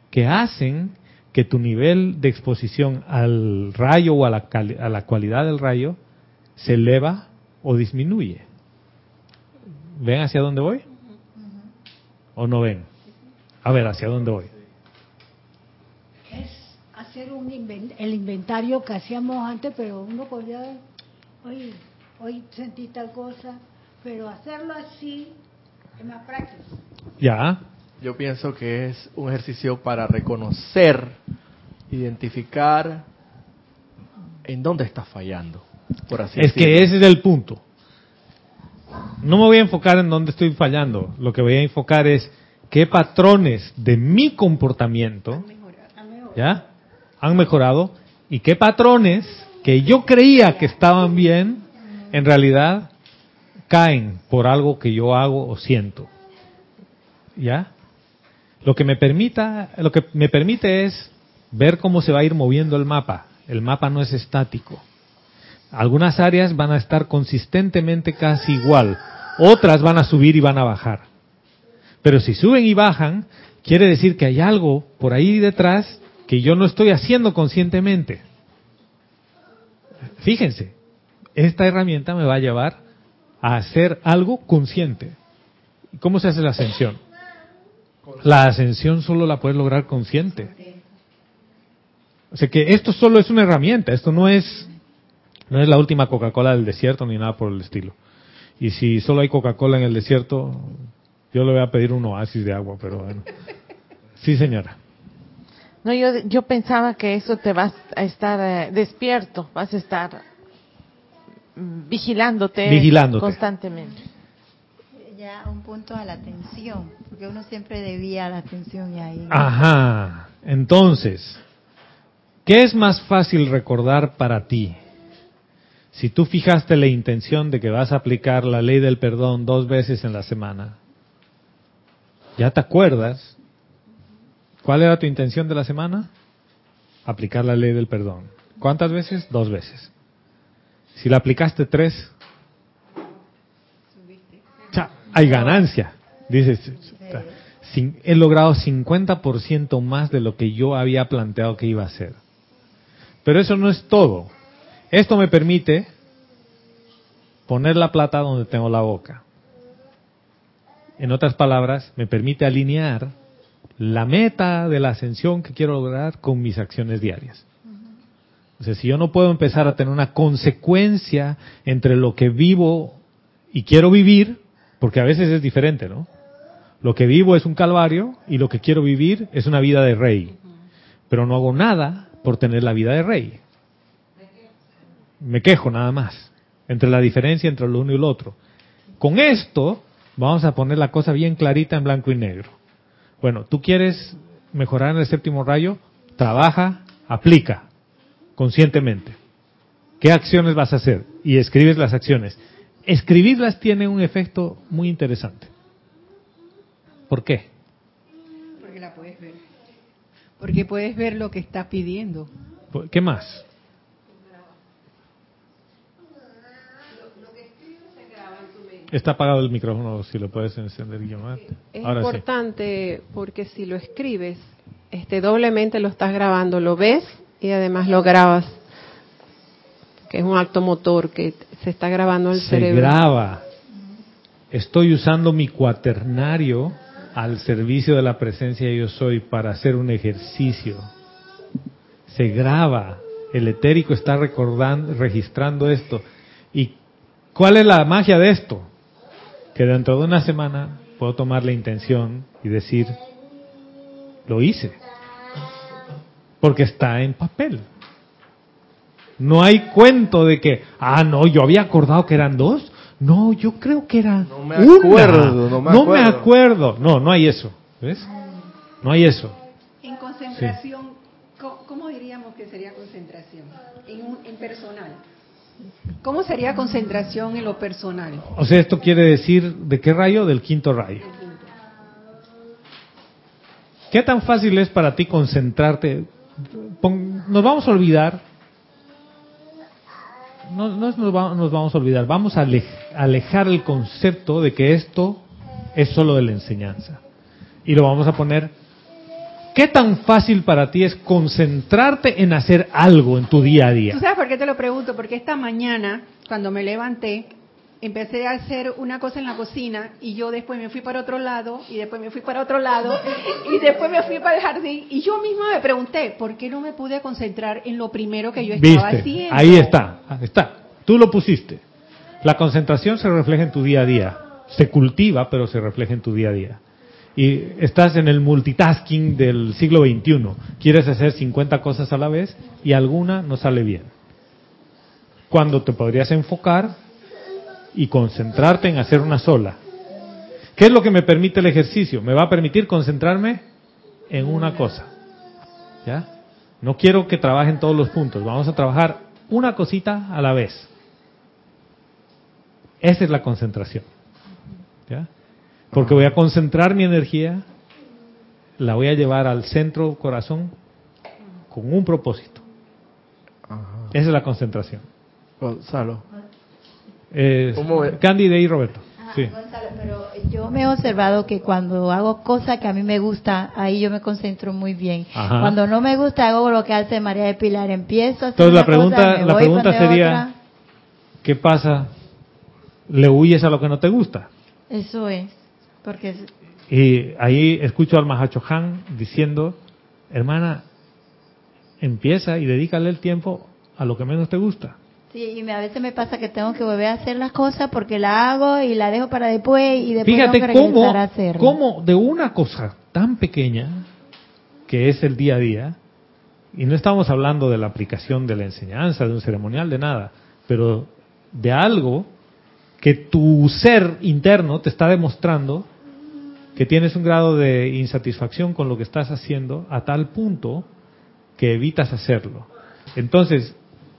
A: que hacen que tu nivel de exposición al rayo o a la, a la cualidad del rayo se eleva o disminuye. ¿Ven hacia dónde voy? ¿O no ven? A ver, ¿hacia dónde voy?
C: Es hacer un el inventario que hacíamos antes, pero uno podía, oye, hoy sentí tal cosa, pero hacerlo así es más práctico.
A: Ya.
D: Yo pienso que es un ejercicio para reconocer, identificar en dónde está fallando. Por así
A: es que ese es el punto. No me voy a enfocar en dónde estoy fallando. Lo que voy a enfocar es qué patrones de mi comportamiento ya han mejorado y qué patrones que yo creía que estaban bien en realidad caen por algo que yo hago o siento. ¿Ya? Lo que me permita, lo que me permite es ver cómo se va a ir moviendo el mapa. El mapa no es estático. Algunas áreas van a estar consistentemente casi igual, otras van a subir y van a bajar. Pero si suben y bajan, quiere decir que hay algo por ahí detrás que yo no estoy haciendo conscientemente. Fíjense, esta herramienta me va a llevar a hacer algo consciente. ¿Cómo se hace la ascensión? La ascensión solo la puedes lograr consciente. O sea que esto solo es una herramienta, esto no es no es la última Coca-Cola del desierto ni nada por el estilo. Y si solo hay Coca-Cola en el desierto, yo le voy a pedir un oasis de agua, pero bueno. Sí, señora.
F: No, yo, yo pensaba que eso te vas a estar eh, despierto, vas a estar vigilándote,
A: vigilándote
F: constantemente.
G: Ya un punto a la atención, porque uno siempre debía la atención y ahí.
A: Ajá. Entonces, ¿qué es más fácil recordar para ti? Si tú fijaste la intención de que vas a aplicar la ley del perdón dos veces en la semana, ¿Ya te acuerdas? ¿Cuál era tu intención de la semana? Aplicar la ley del perdón. ¿Cuántas veces? Dos veces. Si la aplicaste tres, hay ganancia. Dices, he logrado 50% más de lo que yo había planteado que iba a hacer. Pero eso no es todo. Esto me permite poner la plata donde tengo la boca en otras palabras, me permite alinear la meta de la ascensión que quiero lograr con mis acciones diarias. Si yo no puedo empezar a tener una consecuencia entre lo que vivo y quiero vivir, porque a veces es diferente, ¿no? Lo que vivo es un calvario y lo que quiero vivir es una vida de rey. Pero no hago nada por tener la vida de rey. Me quejo nada más. Entre la diferencia entre lo uno y lo otro. Con esto, Vamos a poner la cosa bien clarita en blanco y negro. Bueno, tú quieres mejorar en el séptimo rayo, trabaja, aplica conscientemente. ¿Qué acciones vas a hacer? Y escribes las acciones. Escribirlas tiene un efecto muy interesante. ¿Por qué?
E: Porque la puedes ver. Porque puedes ver lo que está pidiendo.
A: ¿Qué más? Está apagado el micrófono, si lo puedes encender, Guillermo.
H: Es importante porque si lo escribes, este doblemente lo estás grabando, lo ves y además lo grabas, que es un acto motor que se está grabando el
A: se
H: cerebro.
A: Se graba. Estoy usando mi cuaternario al servicio de la presencia de yo soy para hacer un ejercicio. Se graba. El etérico está recordando, registrando esto. ¿Y cuál es la magia de esto? Que dentro de una semana puedo tomar la intención y decir, lo hice. Porque está en papel. No hay cuento de que, ah, no, yo había acordado que eran dos. No, yo creo que era
D: no me acuerdo,
A: no, me, no acuerdo. me acuerdo. No, no hay eso. ¿Ves? No hay eso.
E: En concentración, sí. ¿cómo diríamos que sería concentración? En, un, en personal. ¿Cómo sería concentración en lo personal?
A: O sea, esto quiere decir, ¿de qué rayo? Del quinto rayo. ¿Qué tan fácil es para ti concentrarte? Nos vamos a olvidar, no, no nos, vamos, a olvidar, vamos a alejar el concepto de que esto es solo de la enseñanza. Y lo vamos a poner, ¿qué tan fácil para ti es concentrarte en hacer algo en tu día a día?
E: ¿Tú sabes por qué te lo pregunto? Porque esta mañana, cuando me levanté, empecé a hacer una cosa en la cocina y yo después me fui para otro lado y después me fui para otro lado y después me fui para el jardín y yo misma me pregunté, ¿por qué no me pude concentrar en lo primero que yo estaba
A: ¿Viste?
E: haciendo?
A: Ahí está, está. Tú lo pusiste. La concentración se refleja en tu día a día. Se cultiva, pero se refleja en tu día a día. Y estás en el multitasking del siglo XXI. Quieres hacer 50 cosas a la vez y alguna no sale bien. Cuando te podrías enfocar y concentrarte en hacer una sola. ¿Qué es lo que me permite el ejercicio? Me va a permitir concentrarme en una cosa. ¿Ya? No quiero que trabajen todos los puntos, vamos a trabajar una cosita a la vez. Esa es la concentración. ¿Ya? Porque voy a concentrar mi energía, la voy a llevar al centro corazón con un propósito. Esa es la concentración.
D: Gonzalo.
A: Eh, Cándida y Roberto.
G: Sí. Gonzalo, pero yo me he observado que cuando hago cosas que a mí me gusta, ahí yo me concentro muy bien.
A: Ajá.
G: Cuando no me gusta, hago lo que hace María de Pilar. Empiezo a hacer
A: Entonces la pregunta,
G: cosa,
A: la pregunta sería,
G: otra.
A: ¿qué pasa? ¿Le huyes a lo que no te gusta?
G: Eso es. Porque es-
A: Y ahí escucho al Mahacho Han diciendo, hermana, empieza y dedícale el tiempo a lo que menos te gusta.
G: Sí, y me- a veces me pasa que tengo que volver a hacer las cosas porque la hago y la dejo para después y después
A: Fíjate
G: tengo que
A: cómo,
G: a hacerla.
A: cómo de una cosa tan pequeña que es el día a día, y no estamos hablando de la aplicación de la enseñanza, de un ceremonial, de nada, pero de algo que tu ser interno te está demostrando que tienes un grado de insatisfacción con lo que estás haciendo a tal punto que evitas hacerlo. Entonces,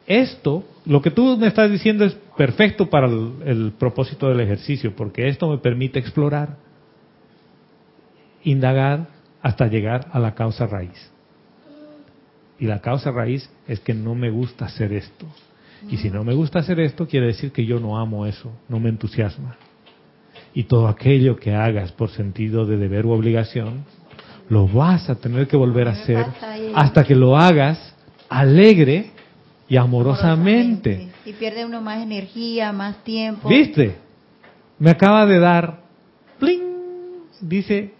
A: esto, lo que tú me estás diciendo es perfecto para el, el propósito del ejercicio, porque esto me permite explorar, indagar hasta llegar a la causa raíz. Y la causa raíz es que no me gusta hacer esto. Y si no me gusta hacer esto, quiere decir que yo no amo eso, no me entusiasma. Y todo aquello que hagas por sentido de deber u obligación, lo vas a tener que volver a hacer hasta que lo hagas alegre y amorosamente.
G: Y pierde uno más energía, más tiempo.
A: ¿Viste? Me acaba de dar, ¡pling! Dice,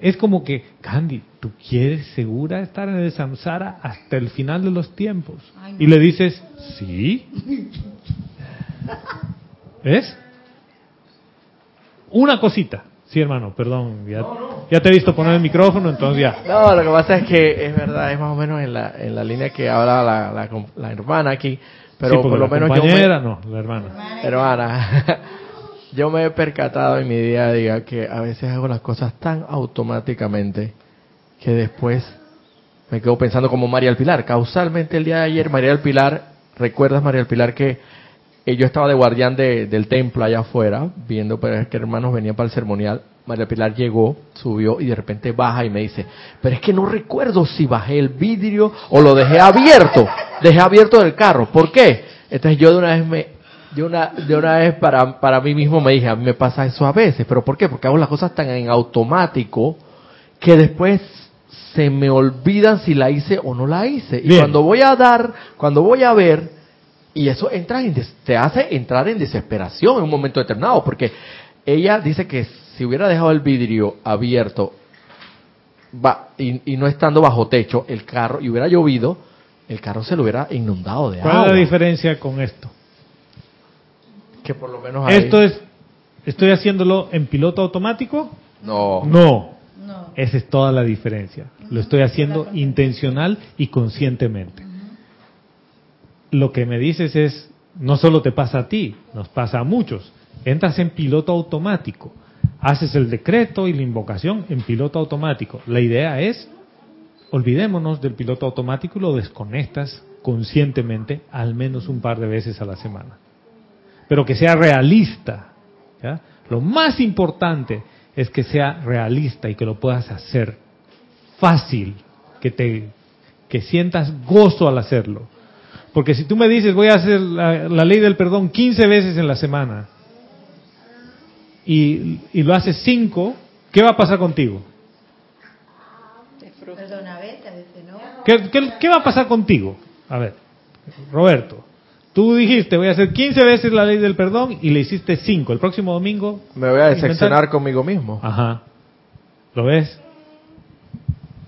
A: es como que, Candy, ¿tú quieres segura estar en el samsara hasta el final de los tiempos?
G: Ay, no.
A: Y le dices, sí. ¿Ves? Una cosita. Sí, hermano, perdón. Ya, ya te he visto poner el micrófono, entonces ya.
D: No, lo que pasa es que es verdad, es más o menos en la, en la línea que habla la, la, la hermana aquí, pero
A: Sí,
D: por lo
A: la
D: menos yo me-
A: compañera, no, la hermana.
D: hermana, yo me he percatado en mi día a día que a veces hago las cosas tan automáticamente que después me quedo pensando como María del Pilar. Causalmente el día de ayer, María del Pilar, ¿recuerdas María del Pilar que yo estaba de guardián de- del templo allá afuera, viendo pues, que hermanos venían para el ceremonial? María Pilar llegó, subió y de repente baja y me dice, pero es que no recuerdo si bajé el vidrio o lo dejé abierto, dejé abierto del carro. ¿Por qué? Entonces yo de una vez me, de una, de una vez para, para mí mismo me dije, a mí me pasa eso a veces, pero ¿por qué? Porque hago las cosas tan en automático que después se me olvidan si la hice o no la hice. Y
A: Bien.
D: cuando voy a dar, cuando voy a ver, y eso entra en des- te hace entrar en desesperación en un momento determinado, porque ella dice que si hubiera dejado el vidrio abierto va, y, y no estando bajo techo el carro y hubiera llovido, el carro se lo hubiera inundado de
A: ¿Cuál es
D: agua.
A: la diferencia con esto?
D: Que por lo menos ahí-
A: Esto es, ¿estoy haciéndolo en piloto automático?
D: no.
A: No.
G: No.
A: Esa es toda la diferencia. Lo estoy haciendo intencional y conscientemente. Lo que me dices es, no solo te pasa a ti, nos pasa a muchos. Entras en piloto automático, haces el decreto y la invocación en piloto automático. La idea es, olvidémonos del piloto automático y lo desconectas conscientemente al menos un par de veces a la semana. Pero que sea realista. ¿ya? Lo más importante es que sea realista y que lo puedas hacer fácil, que te que sientas gozo al hacerlo. Porque si tú me dices, voy a hacer la, la ley del perdón 15 veces en la semana y, y lo haces 5, ¿qué va a pasar contigo?
G: Perdona, a veces, a veces no.
A: ¿Qué, qué, qué va a pasar contigo? A ver, Roberto, tú dijiste, voy a hacer 15 veces la ley del perdón y le hiciste 5. El próximo domingo...
D: Me voy a
A: inventar-
D: decepcionar conmigo mismo.
A: Ajá. ¿Lo ves?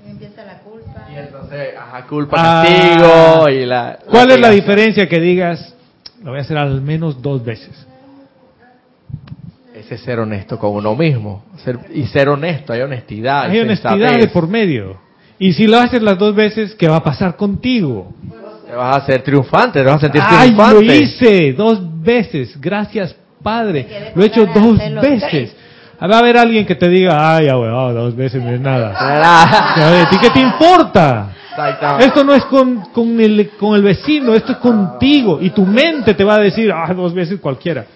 G: Empieza la culpa.
D: Y entonces, ajá, culpa,
A: Ah.
D: castigo y la...
A: ¿Cuál es la diferencia que digas, lo voy a hacer al menos dos veces?
D: Ese es ser honesto con uno mismo. Ser- y ser honesto, hay honestidad.
A: Hay honestidad de por medio. Y si lo haces las dos veces, ¿qué va a pasar contigo?
D: Te vas a hacer triunfante, te vas a sentir
A: ¡Ay,
D: triunfante.
A: lo hice dos veces! Gracias, Padre. Lo he hecho dos veces.
G: tres.
A: Va a haber alguien que te diga, ¡ay, abuelo, dos veces no es nada!
D: Ah,
A: ¿a ti qué te importa? Esto no es con, con, el, con el vecino, esto es contigo. Y tu mente te va a decir, ah, dos veces cualquiera.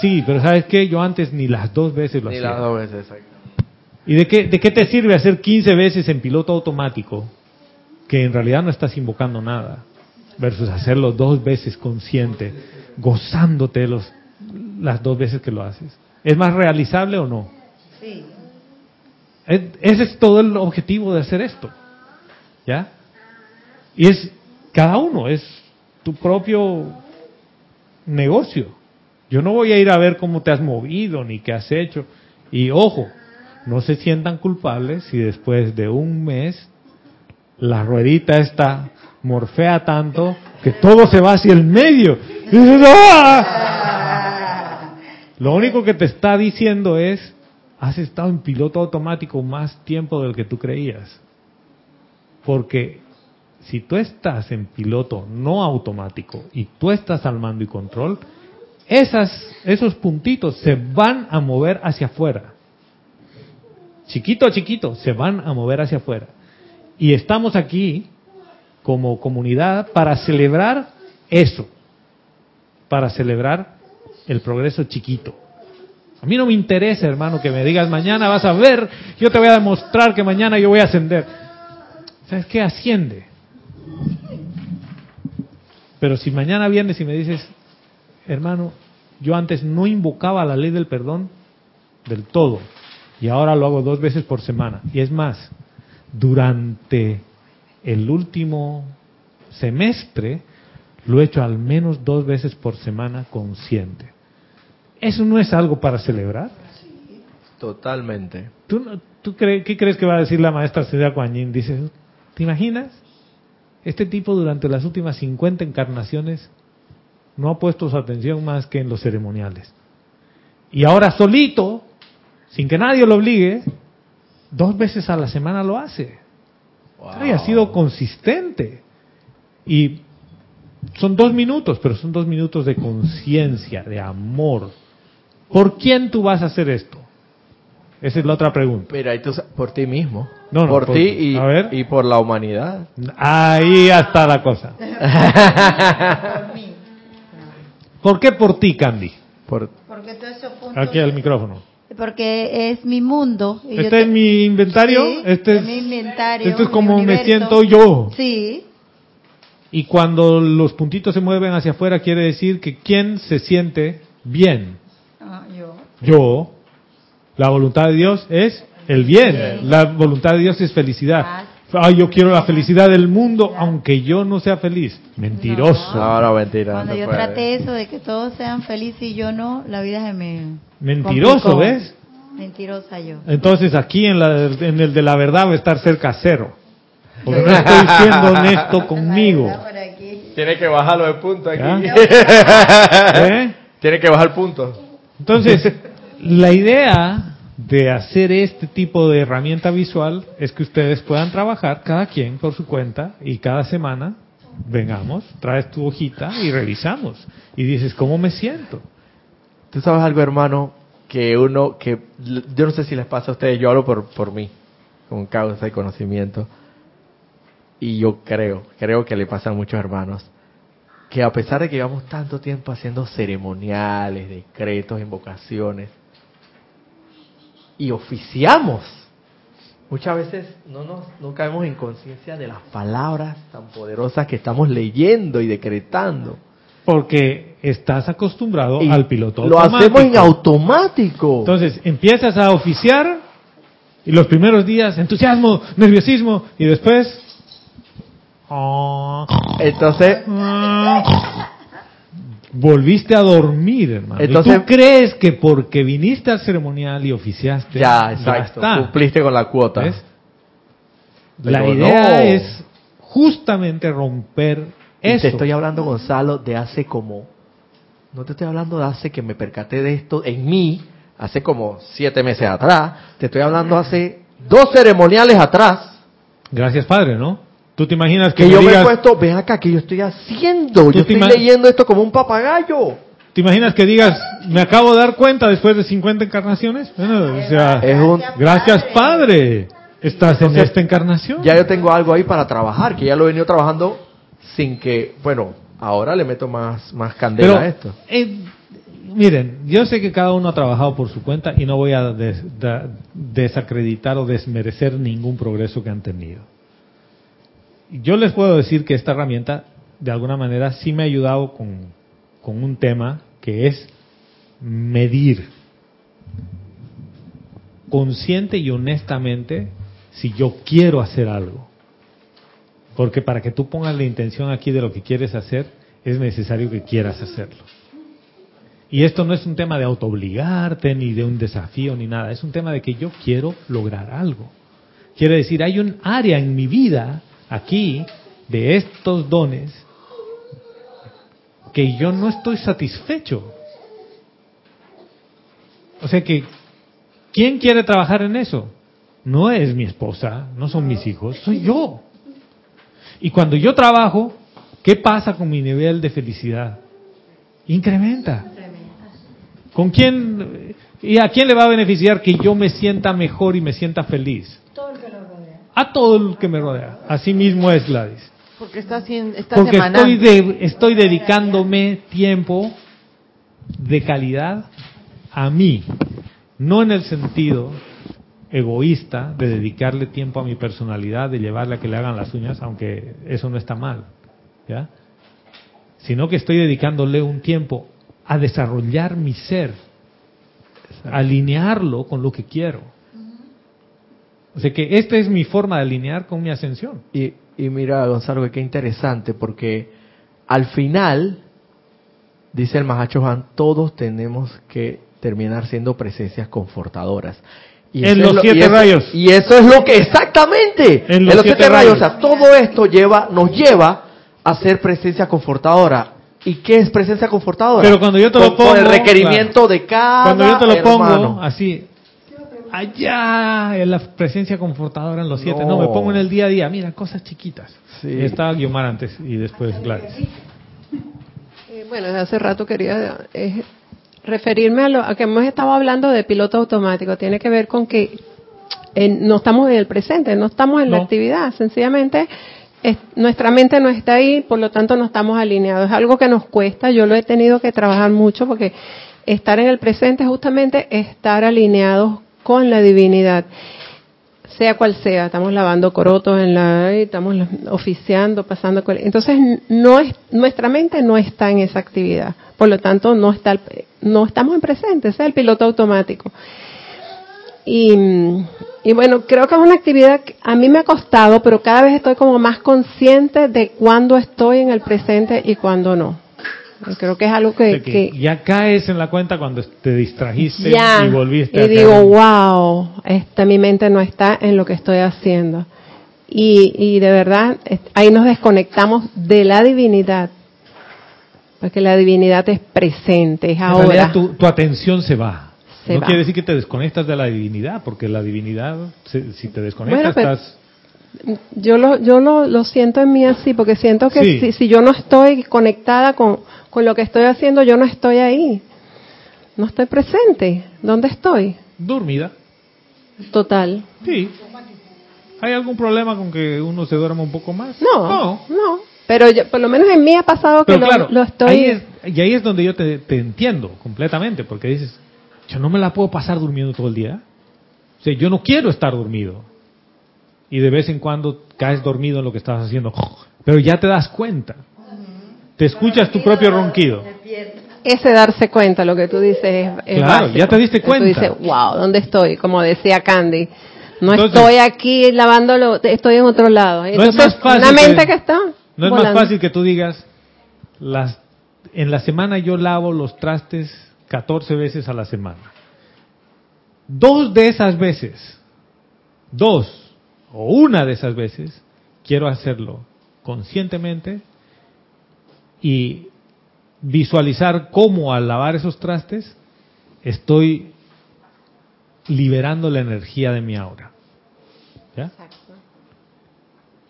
A: Sí, pero ¿sabes qué? Yo antes ni las dos veces lo
D: Ni
A: hacía.
D: las dos veces, exacto.
A: ¿Y de qué, de qué te sirve hacer 15 veces en piloto automático que en realidad no estás invocando nada? Versus hacerlo dos veces consciente, gozándote los, las dos veces que lo haces. ¿Es más realizable o no?
G: Sí.
A: Es- Ese es todo el objetivo de hacer esto. ¿Ya? Y es cada uno, es tu propio negocio. Yo no voy a ir a ver cómo te has movido ni qué has hecho. Y ojo, no se sientan culpables si después de un mes la ruedita está morfea tanto que todo se va hacia el medio. Y dices, ¡ah! Lo único que te está diciendo es, has estado en piloto automático más tiempo del que tú creías. Porque si tú estás en piloto no automático y tú estás al mando y control, esos puntitos se van a mover hacia afuera. Chiquito chiquito, se van a mover hacia afuera. Y estamos aquí como comunidad para celebrar eso, para celebrar el progreso chiquito. A mí no me interesa, hermano, que me digas mañana vas a ver, yo te voy a demostrar que mañana yo voy a ascender. ¿Sabes qué? Asciende. Pero si mañana vienes y me dices, hermano, yo antes no invocaba la ley del perdón del todo y ahora lo hago dos veces por semana. Y es más, durante el último semestre lo he hecho al menos dos veces por semana consciente. ¿Eso no es algo para celebrar?
D: Totalmente.
A: ¿Tú, tú cre- ¿Qué crees que va a decir la maestra Celia? Dice, ¿te imaginas? Este tipo durante las últimas 50 encarnaciones no ha puesto su atención más que en los ceremoniales. Y ahora solito, sin que nadie lo obligue, dos veces a la semana lo hace.
D: Wow.
A: Y ha sido consistente. Y son dos minutos, pero son dos minutos de conciencia, de amor. ¿Por quién tú vas a hacer esto? Esa es la otra pregunta.
D: Mira, y tú sa- por ti mismo.
A: No, no,
D: por,
A: por-
D: ti y,
A: a ver.
D: y por la humanidad.
A: Ahí está la cosa. ¿Por qué por ti, Candy?
D: Por,
G: Porque todos esos puntos.
A: Aquí al micrófono.
G: Porque es mi mundo. y yo
A: Este
G: te-
A: es mi inventario.
G: Sí,
A: este es,
G: mi inventario.
A: esto es
G: mi
A: como me siento yo.
G: Sí.
A: Y cuando los puntitos se mueven hacia afuera, quiere decir que quién se siente bien.
G: Ah, yo.
A: Yo. La voluntad de Dios es el bien. La voluntad de Dios es felicidad. Ay, yo quiero la felicidad del mundo, aunque yo no sea feliz. Mentiroso.
D: no, no, mentira.
G: Cuando
D: no
G: yo
D: puede.
G: traté eso de que todos sean felices y yo no, la vida se me.
A: Mentiroso,
G: complicó.
A: ¿ves?
G: Mentirosa yo.
A: Entonces aquí en, la, en el de la verdad va a estar cerca cero. Porque no estoy siendo honesto conmigo.
D: Tiene que bajarlo de punto aquí.
A: ¿Eh?
D: Tiene que bajar punto.
A: Entonces, la idea de hacer este tipo de herramienta visual es que ustedes puedan trabajar cada quien por su cuenta y cada semana vengamos, traes tu hojita y revisamos. Y dices, ¿cómo me siento?
D: Tú sabes algo, hermano, que uno, que yo no sé si les pasa a ustedes, yo hablo por, por mí, con causa y conocimiento. Y yo creo, creo que le pasa a muchos hermanos, que a pesar de que llevamos tanto tiempo haciendo ceremoniales, decretos, invocaciones, y oficiamos, muchas veces no nos no caemos en conciencia de las palabras tan poderosas que estamos leyendo y decretando.
A: Porque estás acostumbrado
D: Y
A: al piloto
D: lo
A: automático.
D: hacemos en automático.
A: Entonces, empiezas a oficiar y los primeros días, entusiasmo, nerviosismo, y después...
D: Entonces,
A: ah, volviste a dormir, hermano. Y
D: Entonces-
A: tú crees que porque viniste al ceremonial y oficiaste,
D: ya, exacto,
A: está.
D: cumpliste con la cuota.
A: ¿Ves? La
D: Pero
A: idea
D: no.
A: es justamente romper
D: Y
A: eso.
D: te estoy hablando, Gonzalo, de hace como, no te estoy hablando de hace que me percaté de esto en mí, hace como siete meses atrás, te estoy hablando hace dos ceremoniales atrás,
A: Gracias, Padre, ¿no? Tú te imaginas que,
D: que
A: me
D: yo me he
A: digas,
D: puesto, ven acá, que yo estoy haciendo,
A: Tú
D: yo estoy leyendo esto como un papagayo.
A: ¿te imaginas que digas, me acabo de dar cuenta después de 50 encarnaciones? Bueno, o sea,
D: Es un,
A: gracias, Padre. Estás en esta encarnación.
D: ya yo tengo algo ahí para trabajar, que ya lo he venido trabajando sin que, bueno, ahora le meto más, más candela
A: Pero,
D: a esto.
A: eh, miren, yo sé que cada uno ha trabajado por su cuenta y no voy a des- da- desacreditar o desmerecer ningún progreso que han tenido. Yo les puedo decir que esta herramienta, de alguna manera, sí me ha ayudado con, un tema que es medir consciente y honestamente si yo quiero hacer algo. Porque para que tú pongas la intención aquí de lo que quieres hacer, es necesario que quieras hacerlo. Y esto no es un tema de autoobligarte, ni de un desafío, ni nada. Es un tema de que yo quiero lograr algo. Quiere decir, hay un área en mi vida, aquí, de estos dones, que yo no estoy satisfecho. O sea que, ¿quién quiere trabajar en eso? No es mi esposa, no son mis hijos, soy yo. Y cuando yo trabajo, ¿qué pasa con mi nivel de felicidad? Incrementa. ¿Con quién y a quién le va a beneficiar que yo me sienta mejor y me sienta feliz? A todo el que me rodea. Así mismo es Gladys.
F: Porque estás, en, estás
A: Porque estoy, de- estoy dedicándome tiempo de calidad a mí, no en el sentido egoísta de dedicarle tiempo a mi personalidad, de llevarle a que le hagan las uñas, aunque eso no está mal, ¿ya? Sino que estoy dedicándole un tiempo a desarrollar mi ser, alinearlo con lo que quiero. O sea que esta es mi forma de alinear con mi ascensión.
D: Y, y mira, Gonzalo, que qué interesante, porque al final, dice el Mahacho Han, todos tenemos que terminar siendo presencias confortadoras. Y
A: En
D: eso
A: los
D: es lo-
A: siete
D: y eso-
A: rayos.
D: Y eso es lo que, exactamente,
A: En los siete
D: siete rayos.
A: rayos.
D: O sea, todo esto lleva, nos lleva a ser presencia confortadora. ¿Y qué es presencia confortadora?
A: Pero cuando yo te lo
D: Con- Con el
A: pongo,
D: requerimiento de cada
A: Cuando yo te lo pongo así, allá en la presencia confortadora en los siete, no.
D: No.
A: me pongo en el día a día, mira, cosas chiquitas.
D: Sí.
A: Estaba Guiomar antes y después Gladys.
H: Eh, bueno, desde hace rato quería eh, referirme a lo a que hemos estado hablando de piloto automático. Tiene que ver con que eh, no estamos en el presente, no estamos en la actividad. Sencillamente, es- nuestra mente no está ahí, por lo tanto no estamos alineados. Es algo que nos cuesta. Yo lo he tenido que trabajar mucho porque estar en el presente es justamente estar alineados con la divinidad sea cual sea, estamos lavando corotos en la, estamos oficiando, pasando, entonces no es, nuestra mente no está en esa actividad, por lo tanto no está, no estamos en presente, ese es el piloto automático. Y, y bueno, creo que es una actividad que a mí me ha costado, pero cada vez estoy como más consciente de cuándo estoy en el presente y cuándo no. Y creo que es algo que,
A: que
H: que-
A: ya caes en la cuenta cuando te distrajiste
H: ya,
A: y volviste
H: y
A: a
H: digo,
A: caer
H: wow, esta, mi mente no está en lo que estoy haciendo. Y, y de verdad, ahí nos desconectamos de la divinidad. Porque la divinidad es presente, es
A: En
H: ahora.
A: realidad tu, tu atención se va.
H: Se
A: no
H: va.
A: quiere decir que te desconectas de la divinidad, porque la divinidad, si te desconectas,
H: Bueno, pero-
A: estás...
H: Yo lo, yo lo, lo siento en mí así, porque siento que
A: Sí.
H: si, si yo no estoy conectada con, con lo que estoy haciendo, yo no estoy ahí. No estoy presente. ¿Dónde estoy?
A: dormida.
H: Total.
A: Sí. ¿Hay algún problema con que uno se duerma un poco más?
H: No,
A: No.
H: no. Pero yo- por lo menos en mí ha pasado que lo, estoy...
A: ahí es, y ahí es donde yo te, te entiendo completamente, porque dices, yo no me la puedo pasar durmiendo todo el día. O sea, yo no quiero estar dormido. Y de vez en cuando caes dormido en lo que estás haciendo. Pero ya te das cuenta. Te escuchas tu propio ronquido.
H: ese darse cuenta, lo que tú dices es, es
A: Claro,
H: básico.
A: ya te diste cuenta.
H: Tú dices, wow, ¿dónde estoy? Como decía Candy. No
A: Entonces-
H: estoy aquí lavándolo, estoy en otro lado.
A: No es más fácil
H: una mente
A: que-
H: que, está
A: No es
H: volando.
A: más fácil que tú digas, las, en la semana yo lavo los trastes 14 veces a la semana. Dos de esas veces, dos o una de esas veces, quiero hacerlo conscientemente y visualizar cómo al lavar esos trastes estoy liberando la energía de mi aura. ¿Ya?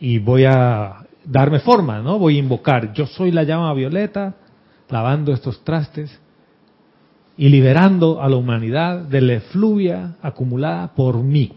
A: y voy a darme forma, ¿no? Voy a invocar, yo soy la llama violeta, lavando estos trastes y liberando a la humanidad de la efluvia acumulada por mí.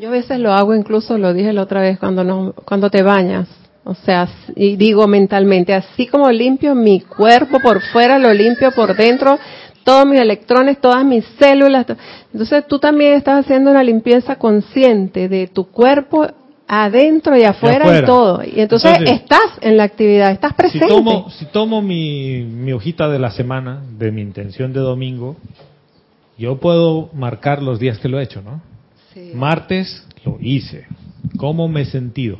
H: Yo a veces lo hago, incluso lo dije la otra vez cuando no, cuando te bañas. O sea, y digo mentalmente, así como limpio mi cuerpo por fuera, lo limpio por dentro, todos mis electrones, todas mis células. to- Entonces tú también estás haciendo una limpieza consciente de tu cuerpo adentro y afuera y,
A: afuera.
H: todo. Y entonces,
A: Entonces,
H: estás en la actividad, estás
A: Si
H: presente.
A: tomo, si tomo mi, mi hojita de la semana, de mi intención de domingo, yo puedo marcar los días que lo he hecho, ¿no? Martes lo hice. ¿Cómo me he sentido?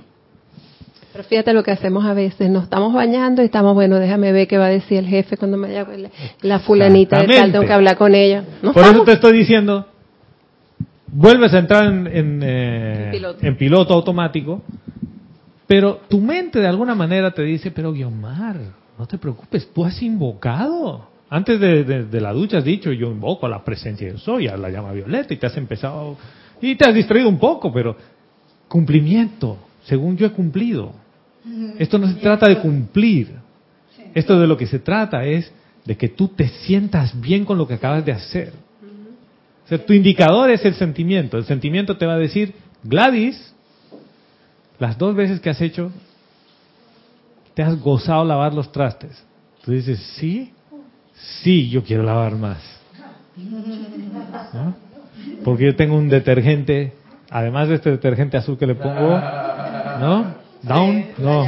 H: Pero fíjate lo que hacemos a veces, nos estamos bañando y estamos, bueno, déjame ver qué va a decir el jefe cuando me vaya la, la fulanita de tal, tengo que hablar con ella.
A: Por eso te estoy diciendo, vuelves a entrar en, en, eh,
H: En piloto.
A: en piloto automático, pero tu mente de alguna manera te dice, pero Guiomar, no te preocupes, tú has invocado. Antes de, de- de la ducha has dicho, yo invoco a la presencia de soy, a la llama violeta, y te has empezado, y te has distraído un poco, pero cumplimiento, según yo he cumplido. Esto no se trata de cumplir. Esto de lo que se trata es de que tú te sientas bien con lo que acabas de hacer. O sea, tu indicador es el sentimiento. El sentimiento te va a decir, Gladys, las dos veces que has hecho, te has gozado lavar los trastes. Tú dices, sí, sí, yo quiero lavar más. ¿No? Porque yo tengo un detergente, además de este detergente azul que le pongo, ¿no? Down, no.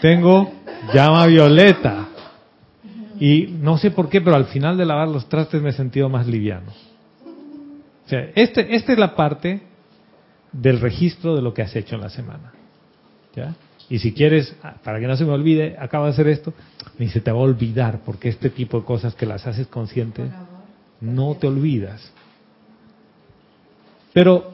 A: Tengo llama violeta. Y no sé por qué, pero al final de lavar los trastes me he sentido más liviano. O sea, este, esta es la parte del registro de lo que has hecho en la semana. ¿Ya? Y si quieres, ah, para que no se me olvide, acabo de hacer esto, ni se te va a olvidar, porque este tipo de cosas que las haces consciente, no te olvidas. Pero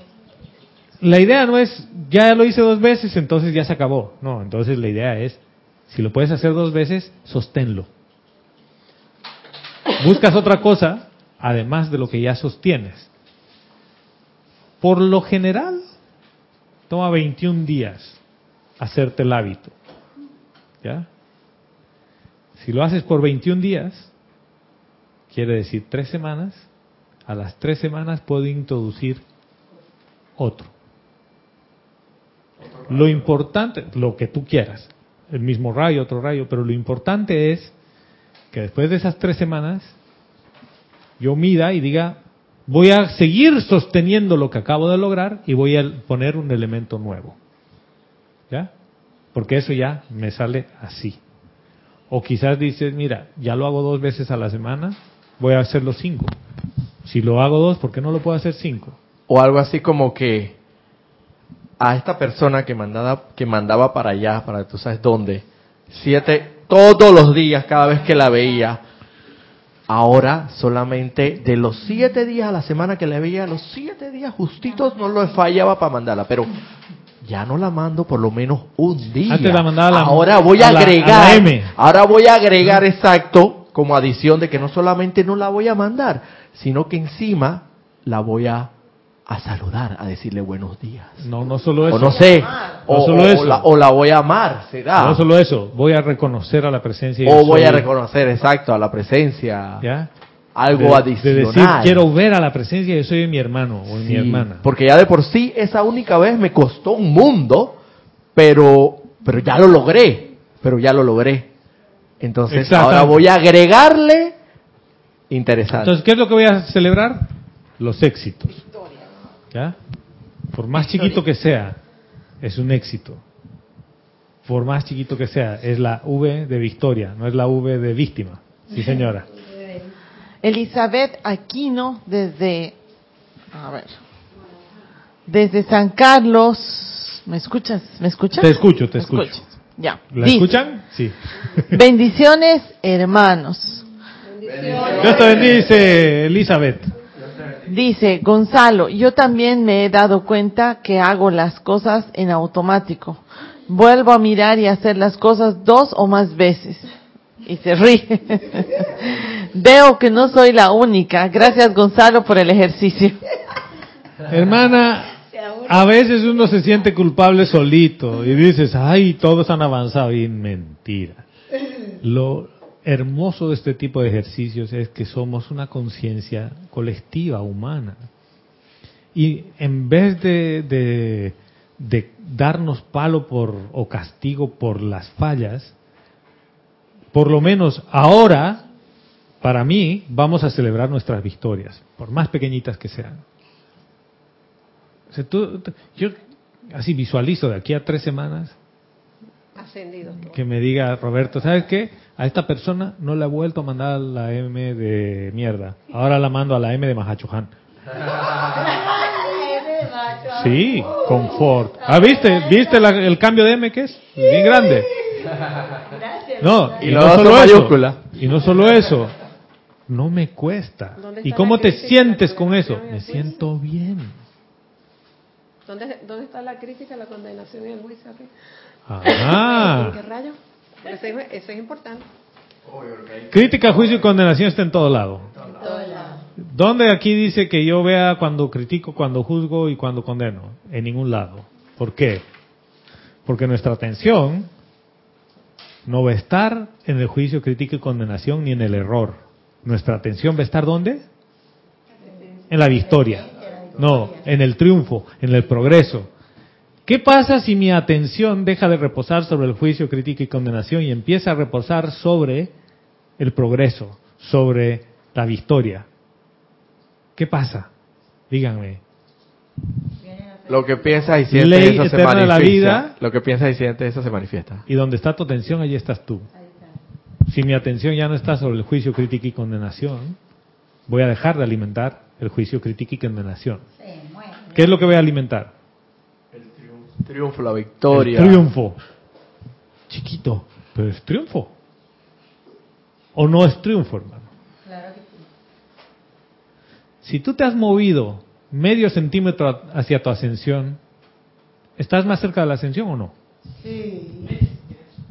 A: la idea no es, ya lo hice dos veces, entonces ya se acabó. No, entonces la idea es, si lo puedes hacer dos veces, sosténlo. Buscas otra cosa, además de lo que ya sostienes. Por lo general, toma 21 días hacerte el hábito. ¿Ya? Si lo haces por 21 días, quiere decir tres semanas, a las tres semanas puedo introducir otro. Lo importante, lo que tú quieras, el mismo rayo, otro rayo, pero lo importante es que después de esas tres semanas yo mida y diga, voy a seguir sosteniendo lo que acabo de lograr y voy a poner un elemento nuevo. ¿Ya? Porque eso ya me sale así. O quizás dices, mira, ya lo hago dos veces a la semana, voy a hacerlo cinco. Si lo hago dos, ¿por qué no lo puedo hacer cinco?
D: O algo así como que a esta persona que mandaba, que mandaba para allá, para tú sabes dónde, siete, todos los días, cada vez que la veía, ahora solamente de los siete días a la semana que la veía, los siete días justitos no lo fallaba para mandarla, pero ya no la mando por lo menos un día.
A: Antes la mandaba a la-
D: ahora voy a,
A: a la- a
D: agregar,
A: M.
D: ahora voy a agregar exacto como adición de que no solamente no la voy a mandar, sino que encima la voy a, a saludar, a decirle buenos días.
A: No, no solo eso.
D: O no sé, o,
A: No solo
D: o
A: eso.
D: la, o la voy a amar, será.
A: No solo eso, voy a reconocer a la presencia.
D: o voy a reconocer, exacto, a la presencia,
A: ¿ya?
D: algo
A: de, de
D: adicional.
A: decir, quiero ver a la presencia, yo soy de mi hermano o de mi hermana.
D: Porque ya de por sí, esa única vez me costó un mundo, pero, pero ya lo logré, pero ya lo logré. Entonces, ahora voy a agregarle interesante.
A: Entonces, ¿qué es lo que voy a celebrar? Los éxitos. ¿Ya? Por más chiquito que sea, es un éxito. Por más chiquito que sea, es la V de victoria, no es la V de víctima. Sí, señora.
F: Elizabeth Aquino desde, a ver, desde San Carlos. ¿Me escuchas? ¿Me escuchas?
A: Te escucho, te
F: ¿Me
A: escucho.
F: Ya.
A: ¿La
F: Dice,
A: escuchan? Sí.
F: Bendiciones, hermanos.
A: Dios te bendice, Elizabeth.
F: Dice Gonzalo, yo también me he dado cuenta que hago las cosas en automático. Vuelvo a mirar y hacer las cosas dos o más veces. Y se ríe. Veo que no soy la única. Gracias Gonzalo por el ejercicio.
A: Hermana, a veces uno se siente culpable solito y dices, ay, todos han avanzado. Y mentira. Lo hermoso de este tipo de ejercicios es que somos una conciencia colectiva, humana. Y en vez de, de, de darnos palo por, o castigo por las fallas, por lo menos ahora, para mí, vamos a celebrar nuestras victorias, por más pequeñitas que sean. O sea, tú- tú- yo así visualizo de aquí a tres semanas
H: Ascendido.
A: que me diga Roberto, ¿sabes qué? A esta persona no le he vuelto a mandar la M de mierda. Ahora la mando a la M de Mahachohan. Sí, confort. Ah, ¿viste? ¿Viste la- el cambio de M que es? Bien grande. No,
D: Y
A: no solo eso. Y no solo eso. No me cuesta.
H: ¿Dónde
A: ¿Y cómo te sientes con eso? Me siento bien.
H: ¿Dónde, ¿Dónde está la crítica, la condenación y el juicio aquí? ¿En
A: Ajá.
H: qué rayo? Eso es, importante.
A: Crítica, juicio y condenación está en todo lado. ¿Dónde aquí dice que yo vea cuando critico, cuando juzgo y cuando condeno? En ningún lado. ¿Por qué? Porque nuestra atención no va a estar en el juicio, crítica y condenación ni en el error. Nuestra atención va a estar ¿dónde? En la victoria. No, en el triunfo, en el progreso. ¿Qué pasa si mi atención deja de reposar sobre el juicio, crítica y condenación y empieza a reposar sobre el progreso, sobre la victoria? ¿Qué pasa? Díganme.
D: Lo que piensas y sientes,
A: Ley
D: eso se
A: eterna de la
D: manifiesta.
A: vida.
D: Lo que piensas y sientes, eso se manifiesta.
A: Y donde está tu atención, allí estás tú. Si mi atención ya no está sobre el juicio, crítica y condenación, voy a dejar de alimentar el juicio, crítica y condenación. ¿Qué es lo que voy a alimentar?
D: Triunfo, la victoria.
A: El triunfo. Chiquito, pero es triunfo. ¿O no es triunfo, hermano? Si tú te has movido medio centímetro hacia tu ascensión, ¿estás más cerca de la ascensión o no?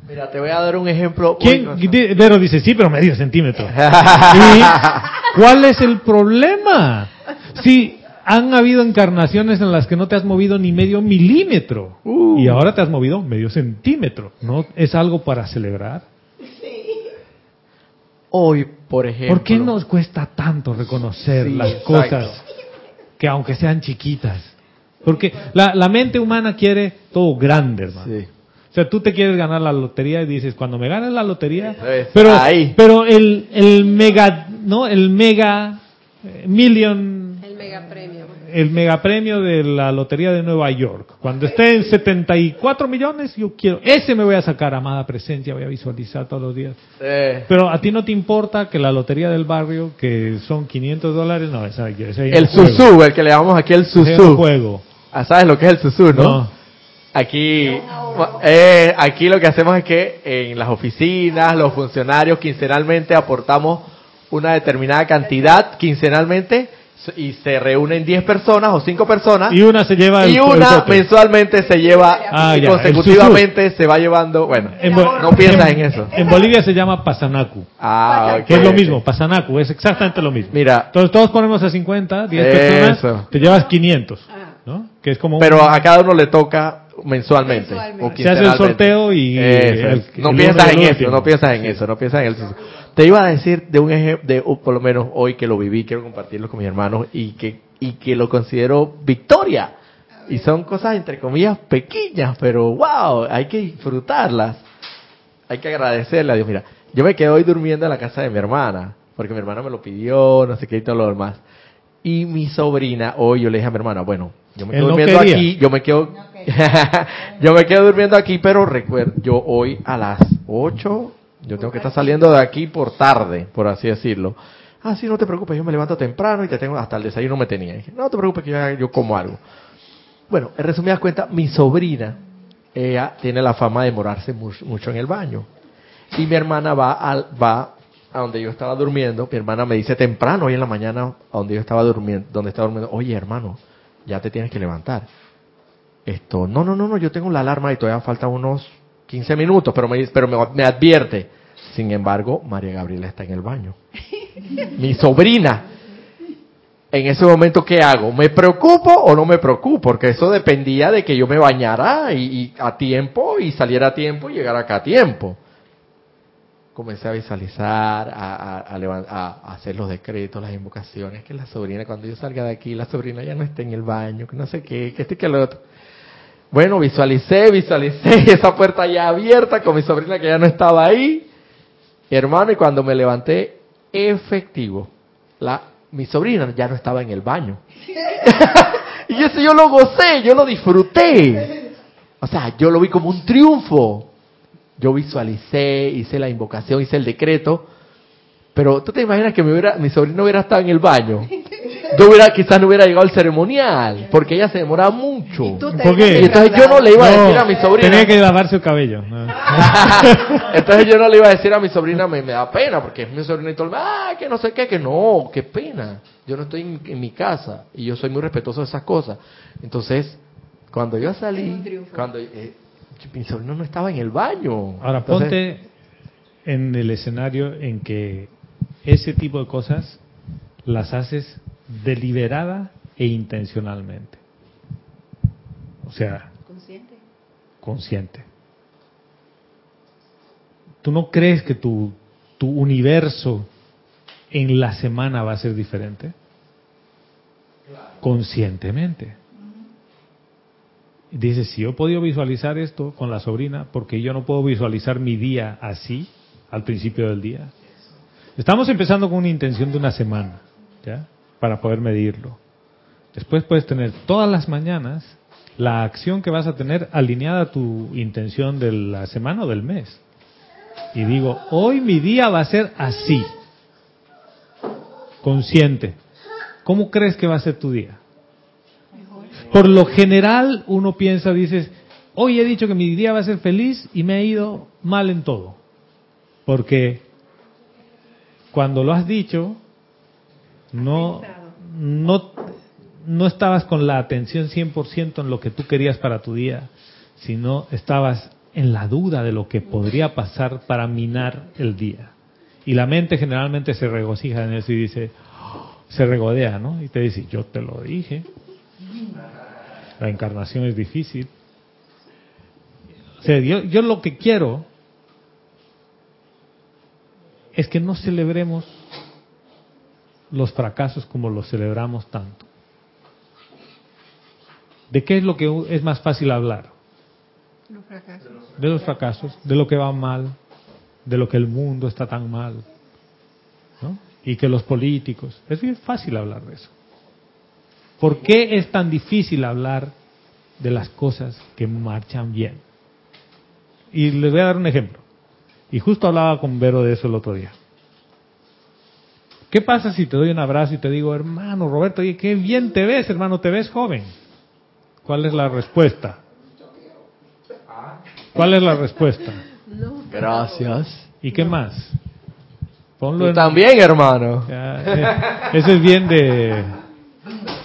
D: Mira, te voy a dar un ejemplo.
A: ¿Quién? Vero dice, sí, pero medio centímetro. ¿Y cuál es el problema? Si han habido encarnaciones en las que no te has movido ni medio milímetro
D: Uh.
A: y ahora te has movido medio centímetro, ¿no? ¿Es algo para celebrar?
D: hoy, por ejemplo.
A: ¿Por qué nos cuesta tanto reconocer
D: Sí,
A: las
D: exacto.
A: cosas que aunque sean chiquitas? Porque la, la mente humana quiere todo grande, hermano.
D: Sí.
A: O sea, tú te quieres ganar la lotería y dices, cuando me ganes la lotería,
D: Es
A: pero,
D: ahí.
A: pero el, el mega, ¿no? El mega eh, million.
H: El mega premio
A: de la lotería de Nueva York. Cuando esté en 74 millones, yo quiero, ese me voy a sacar, amada presencia, voy a visualizar todos los días. Pero a ti no te importa que la lotería del barrio, que son 500 dólares, no, esa, ese
D: el
A: no juego.
D: susú, el que le llamamos aquí el susú.
A: juego.
D: Ah, ¿Sabes lo que es el susú, no?
A: No.
D: Aquí, eh, aquí lo que hacemos es que en las oficinas, los funcionarios quincenalmente aportamos una determinada cantidad quincenalmente y se reúnen 10 personas o 5 personas
A: Y una se lleva el
D: y una
A: el
D: mensualmente se lleva
A: Ah,
D: y
A: ya,
D: consecutivamente se va llevando, bueno,
A: En
D: no piensas en eso.
A: En Bolivia se llama pasanacu,
D: Ah, ok,
A: que es lo mismo, pasanacu, es exactamente lo mismo.
D: Mira,
A: Entonces todos ponemos a 50, 10
D: Eso.
A: personas, te llevas 500, ¿no? Que es como un-
D: pero a cada uno le toca mensualmente.
E: Mensualmente.
D: o
A: Se hace el sorteo y
D: Eso
A: el-
D: no
A: el
D: piensas
A: uno y
D: en
A: el
D: eso, no piensas en eso, no piensas en el Te iba a decir de un ejemplo, de, o por lo menos hoy que lo viví, quiero compartirlo con mis hermanos y que, y que lo considero victoria. Y son cosas entre comillas pequeñas, pero wow, hay que disfrutarlas. Hay que agradecerle a Dios. Mira, yo me quedé hoy durmiendo en la casa de mi hermana, porque mi hermana me lo pidió, no sé qué y todo lo demás. Y mi sobrina, hoy yo le dije a mi hermana, bueno, yo me quedo
A: no
D: durmiendo
A: quería.
D: aquí, yo me quedo, yo me quedo durmiendo aquí, pero recuerdo, yo hoy a las 8, yo tengo que estar saliendo de aquí por tarde, por así decirlo. Ah, sí, no te preocupes, yo me levanto temprano y te tengo, hasta el desayuno me tenía. Dije, no te preocupes que yo, yo como algo. Bueno, en resumidas cuentas, mi sobrina, ella tiene la fama de demorarse mu- mucho en el baño. Y mi hermana va al, va a donde yo estaba durmiendo. Mi hermana me dice temprano, hoy en la mañana, a donde yo estaba durmiendo, donde estaba durmiendo, oye hermano, ya te tienes que levantar. Esto, no, no, no, no, yo tengo la alarma y todavía faltan unos 15 minutos, pero me, pero me, advierte. Sin embargo, María Gabriela está en el baño. Mi sobrina. En ese momento, ¿qué hago? ¿Me preocupo o no me preocupo? Porque eso dependía de que yo me bañara y, y a tiempo y saliera a tiempo y llegara acá a tiempo. Comencé a visualizar, a, hacer los decretos, las invocaciones, que la sobrina, cuando yo salga de aquí, la sobrina ya no esté en el baño, que no sé qué, que este que lo otro. Bueno, visualicé, visualicé esa puerta ya abierta con mi sobrina que ya no estaba ahí. Hermano, y cuando me levanté, efectivo, la, mi sobrina ya no estaba en el baño. y eso yo lo gocé, yo lo disfruté. O sea, yo lo vi como un triunfo. Yo visualicé, hice la invocación, hice el decreto. Pero tú te imaginas que mi, hubiera, mi sobrino hubiera estado en el baño. Yo hubiera, quizás no hubiera llegado al ceremonial, porque ella se demoraba mucho.
E: Y
A: ¿Por qué?
D: Y entonces yo no le iba a decir a mi sobrina.
A: Tenía que lavarse el cabello. No.
D: Entonces yo no le iba a decir a mi sobrina, me, me da pena, porque es mi sobrina y todo el mundo, ah, que no sé qué, que no, qué pena. Yo no estoy en, en mi casa y yo soy muy respetuoso de esas cosas. Entonces, cuando yo salí, cuando eh, mi sobrino no estaba en el baño.
A: Ahora
D: Entonces,
A: ponte en el escenario en que ese tipo de cosas las haces deliberada e intencionalmente. O sea,
E: Consciente.
A: consciente. ¿Tú no crees que tu, tu universo en la semana va a ser diferente? Conscientemente. Dices, si yo he podido visualizar esto con la sobrina, porque yo no puedo visualizar mi día así al principio del día? Estamos empezando con una intención de una semana, ¿ya? Para poder medirlo. Después puedes tener todas las mañanas la acción que vas a tener alineada a tu intención de la semana o del mes. Y digo, hoy mi día va a ser así. Consciente. ¿Cómo crees que va a ser tu día? Por lo general uno piensa, dices, hoy he dicho que mi día va a ser feliz y me ha ido mal en todo. Porque cuando lo has dicho, no, no, no estabas con la atención 100% en lo que tú querías para tu día, sino estabas en la duda de lo que podría pasar para minar el día. Y la mente generalmente se regocija en eso y dice, "Oh", se regodea, ¿no? Y te dice, yo te lo dije, la encarnación es difícil. O sea, yo, yo lo que quiero es que no celebremos los fracasos como los celebramos tanto. ¿De qué es lo que es más fácil hablar?
E: Los fracasos.
A: De los fracasos, de lo que va mal, de lo que el mundo está tan mal, ¿no? Y que los políticos, es bien fácil hablar de eso. ¿Por qué es tan difícil hablar de las cosas que marchan bien? Y les voy a dar un ejemplo. Y justo hablaba con Vero de eso el otro día. ¿Qué pasa si te doy un abrazo y te digo, hermano Roberto, oye, qué bien te ves, hermano, te ves joven? ¿Cuál es la respuesta? ¿Cuál es la respuesta?
D: Gracias.
A: ¿Y qué más? Ponlo
D: Tú
A: en-
D: también, hermano.
A: Ya, eh, Eso es bien de...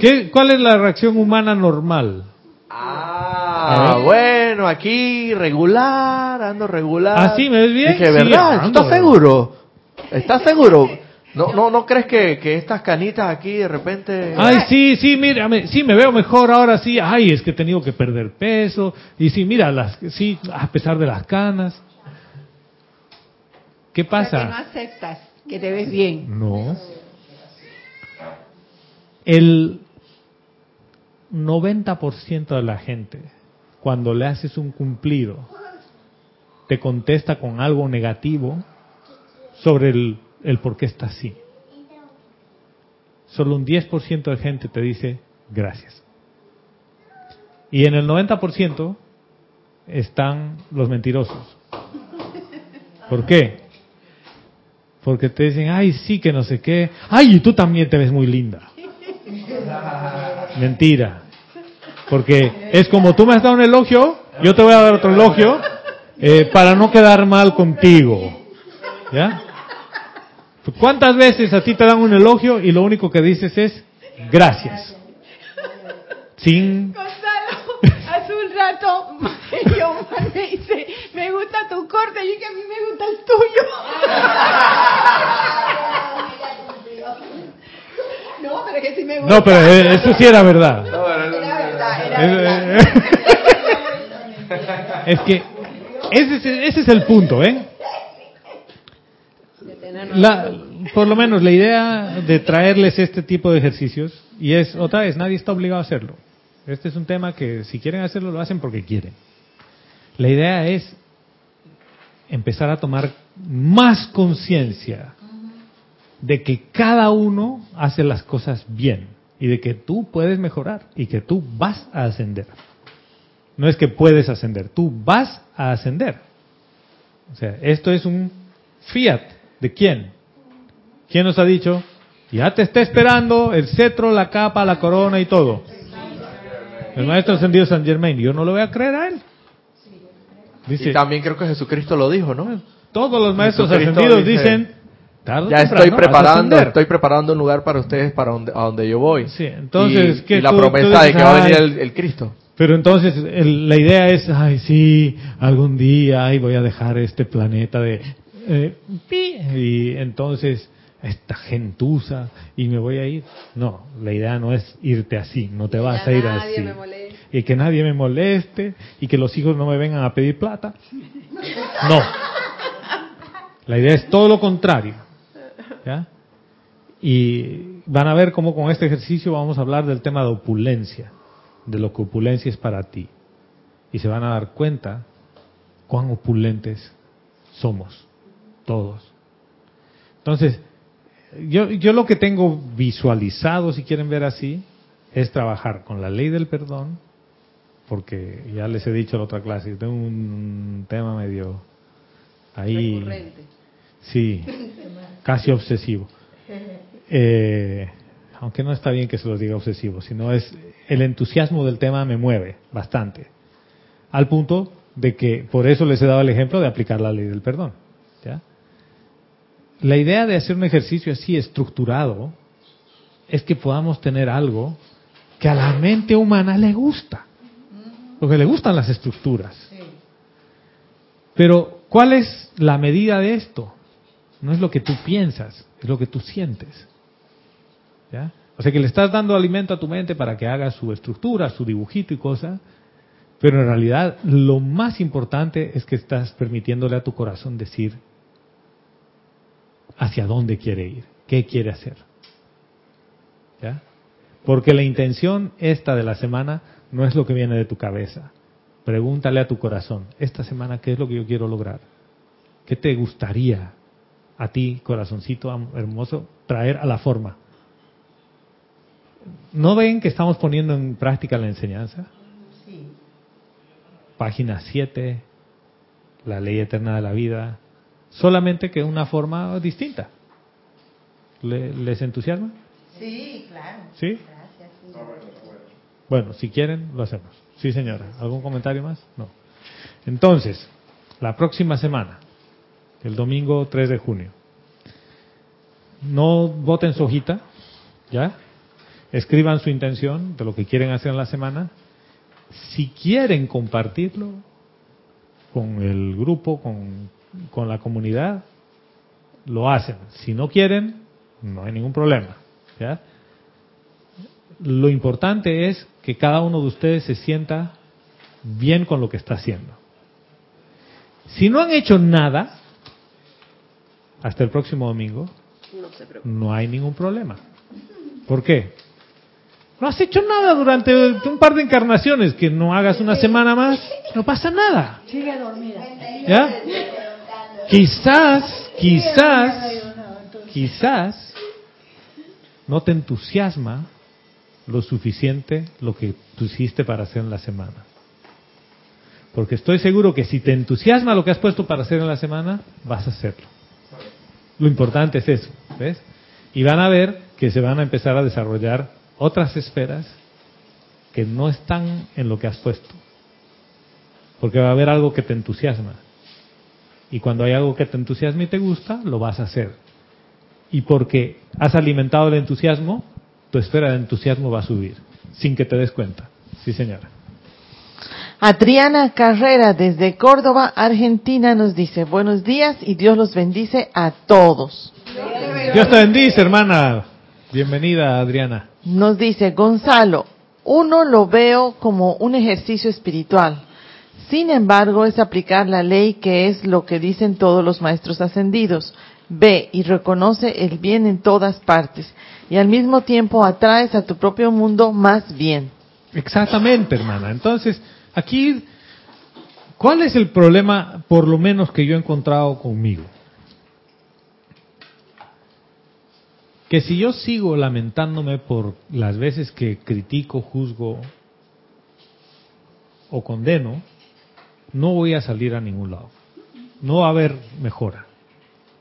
A: ¿Qué, ¿Cuál es la reacción humana normal?
D: Ah,
A: ver.
D: bueno, aquí regular, ando regular.
A: ¿Ah, sí? ¿Me ves bien?
D: Dije,
A: Sí,
D: ¿verdad? ¿Tú
A: ando.
D: estás seguro? ¿Estás seguro? ¿No, no, no crees que, que estas canitas aquí de repente...
A: Ay, sí, sí, mira, me- sí, me veo mejor ahora sí. Ay, es que he tenido que perder peso. Y sí, mira, las, sí, a pesar de las canas. ¿Qué
E: O sea, que no
A: pasa?
E: aceptas que te ves bien.
A: No. El 90% de la gente, cuando le haces un cumplido, te contesta con algo negativo sobre el, el por qué está así. Solo un 10% de gente te dice gracias. Y en el 90% están los mentirosos. ¿Por qué? Porque te dicen, ay, sí, que no sé qué. Ay, y tú también te ves muy linda. Mentira. Porque es como tú me has dado un elogio, yo te voy a dar otro elogio eh, para no quedar mal contigo. ¿Ya? ¿Cuántas veces a ti te dan un elogio y lo único que dices es gracias? Sin...
E: Gonzalo, hace un rato yo me dice, me gusta tu corte y que a mí me gusta el tuyo. No, pero que sí me gusta.
A: No, pero eh, eso sí era verdad.
E: Era verdad, verdad.
A: eh, es que ese es, ese es el punto, ¿eh? La, por lo menos la idea de traerles este tipo de ejercicios, y es otra vez, nadie está obligado a hacerlo. Este es un tema que si quieren hacerlo, lo hacen porque quieren. La idea es empezar a tomar más conciencia de que cada uno hace las cosas bien y de que tú puedes mejorar y que tú vas a ascender. No es que puedes ascender, tú vas a ascender. O sea, esto es un fiat. ¿De quién? ¿Quién nos ha dicho? Ya te está esperando el cetro, la capa, la corona y todo. El maestro ascendido San Germain. Yo no lo voy a creer a él. Dice,
D: Y también creo que Jesucristo lo dijo, ¿no?
A: todos los maestros
D: Jesucristo
A: ascendidos
D: dice,
A: dicen, tarde
D: Ya
A: temprano
D: estoy preparando,
A: ascender".
D: estoy preparando un lugar para ustedes para donde, a donde yo voy.
A: Sí, entonces,
D: y,
A: ¿qué
D: y la
A: tú- tú
D: promesa de que va a venir el Cristo.
A: Pero entonces el- la idea es, ay, sí, algún día, ay, voy a dejar este planeta de... eh, pi", y entonces esta gentuza y me voy a ir. No, la idea no es irte así, no te vas a ir así. Y que nadie me moleste y que los hijos no me vengan a pedir plata. No. La idea es todo lo contrario. ¿ya? Y van a ver cómo con este ejercicio vamos a hablar del tema de opulencia, de lo que opulencia es para ti. Y se van a dar cuenta cuán opulentes somos, todos. Entonces, yo, yo lo que tengo visualizado, si quieren ver así, es trabajar con la ley del perdón, porque ya les he dicho en la otra clase, tengo un tema medio ahí,
H: Recurrente.
A: sí, casi obsesivo. Eh, aunque no está bien que se los diga obsesivo, sino es el entusiasmo del tema me mueve bastante, al punto de que por eso les he dado el ejemplo de aplicar la ley del perdón. La idea de hacer un ejercicio así estructurado es que podamos tener algo que a la mente humana le gusta, porque le gustan las estructuras. Pero, ¿cuál es la medida de esto? No es lo que tú piensas, es lo que tú sientes. ¿Ya? O sea que le estás dando alimento a tu mente para que haga su estructura, su dibujito y cosa, pero en realidad lo más importante es que estás permitiéndole a tu corazón decir, hacia dónde quiere ir, qué quiere hacer. ¿Ya? Porque la intención esta de la semana no es lo que viene de tu cabeza. Pregúntale a tu corazón, esta semana, ¿qué es lo que yo quiero lograr? ¿Qué te gustaría a ti, corazoncito hermoso, traer a la forma? ¿No ven que estamos poniendo en práctica la enseñanza? Sí. Página 7, la ley eterna de la vida, solamente que de una forma distinta. ¿Les entusiasma?
G: Sí, claro.
A: ¿Sí?
G: Gracias.
A: Bueno, si quieren, lo hacemos. Sí, señora. ¿Algún comentario más? No. Entonces, la próxima semana, el domingo 3 de junio, no voten su hojita, ¿ya? Escriban su intención de lo que quieren hacer en la semana. Si quieren compartirlo con el grupo, con, con la comunidad, lo hacen. Si no quieren, no hay ningún problema, ¿ya? lo importante es que cada uno de ustedes se sienta bien con lo que está haciendo. Si no han hecho nada, hasta el próximo domingo, no, hay ningún problema. ¿Por qué? No has hecho nada durante un par de encarnaciones, que no hagas una semana más, no pasa nada.
C: Sigue dormida.
A: ¿Ya? Quizás, quizás, quizás no te entusiasma lo suficiente lo que tú hiciste para hacer en la semana. Porque estoy seguro que si te entusiasma lo que has puesto para hacer en la semana, vas a hacerlo. Lo importante es eso, ¿ves? Y van a ver que se van a empezar a desarrollar otras esferas que no están en lo que has puesto. Porque va a haber algo que te entusiasma. Y cuando hay algo que te entusiasma y te gusta, lo vas a hacer. Y porque has alimentado el entusiasmo, tu esfera de entusiasmo va a subir, sin que te des cuenta. Sí, señora.
F: Adriana Carrera desde Córdoba, Argentina nos dice, buenos días y Dios los bendice a todos.
A: Dios te bendice, hermana. Bienvenida, Adriana.
F: Nos dice, Gonzalo, uno lo veo como un ejercicio espiritual. Sin embargo, es aplicar la ley que es lo que dicen todos los maestros ascendidos. Ve y reconoce el bien en todas partes y al mismo tiempo atraes a tu propio mundo más bien.
A: Exactamente, hermana. Entonces, aquí, ¿cuál es el problema, por lo menos que yo he encontrado conmigo? Que si yo sigo lamentándome por las veces que critico, juzgo o condeno, no voy a salir a ningún lado. No va a haber mejora,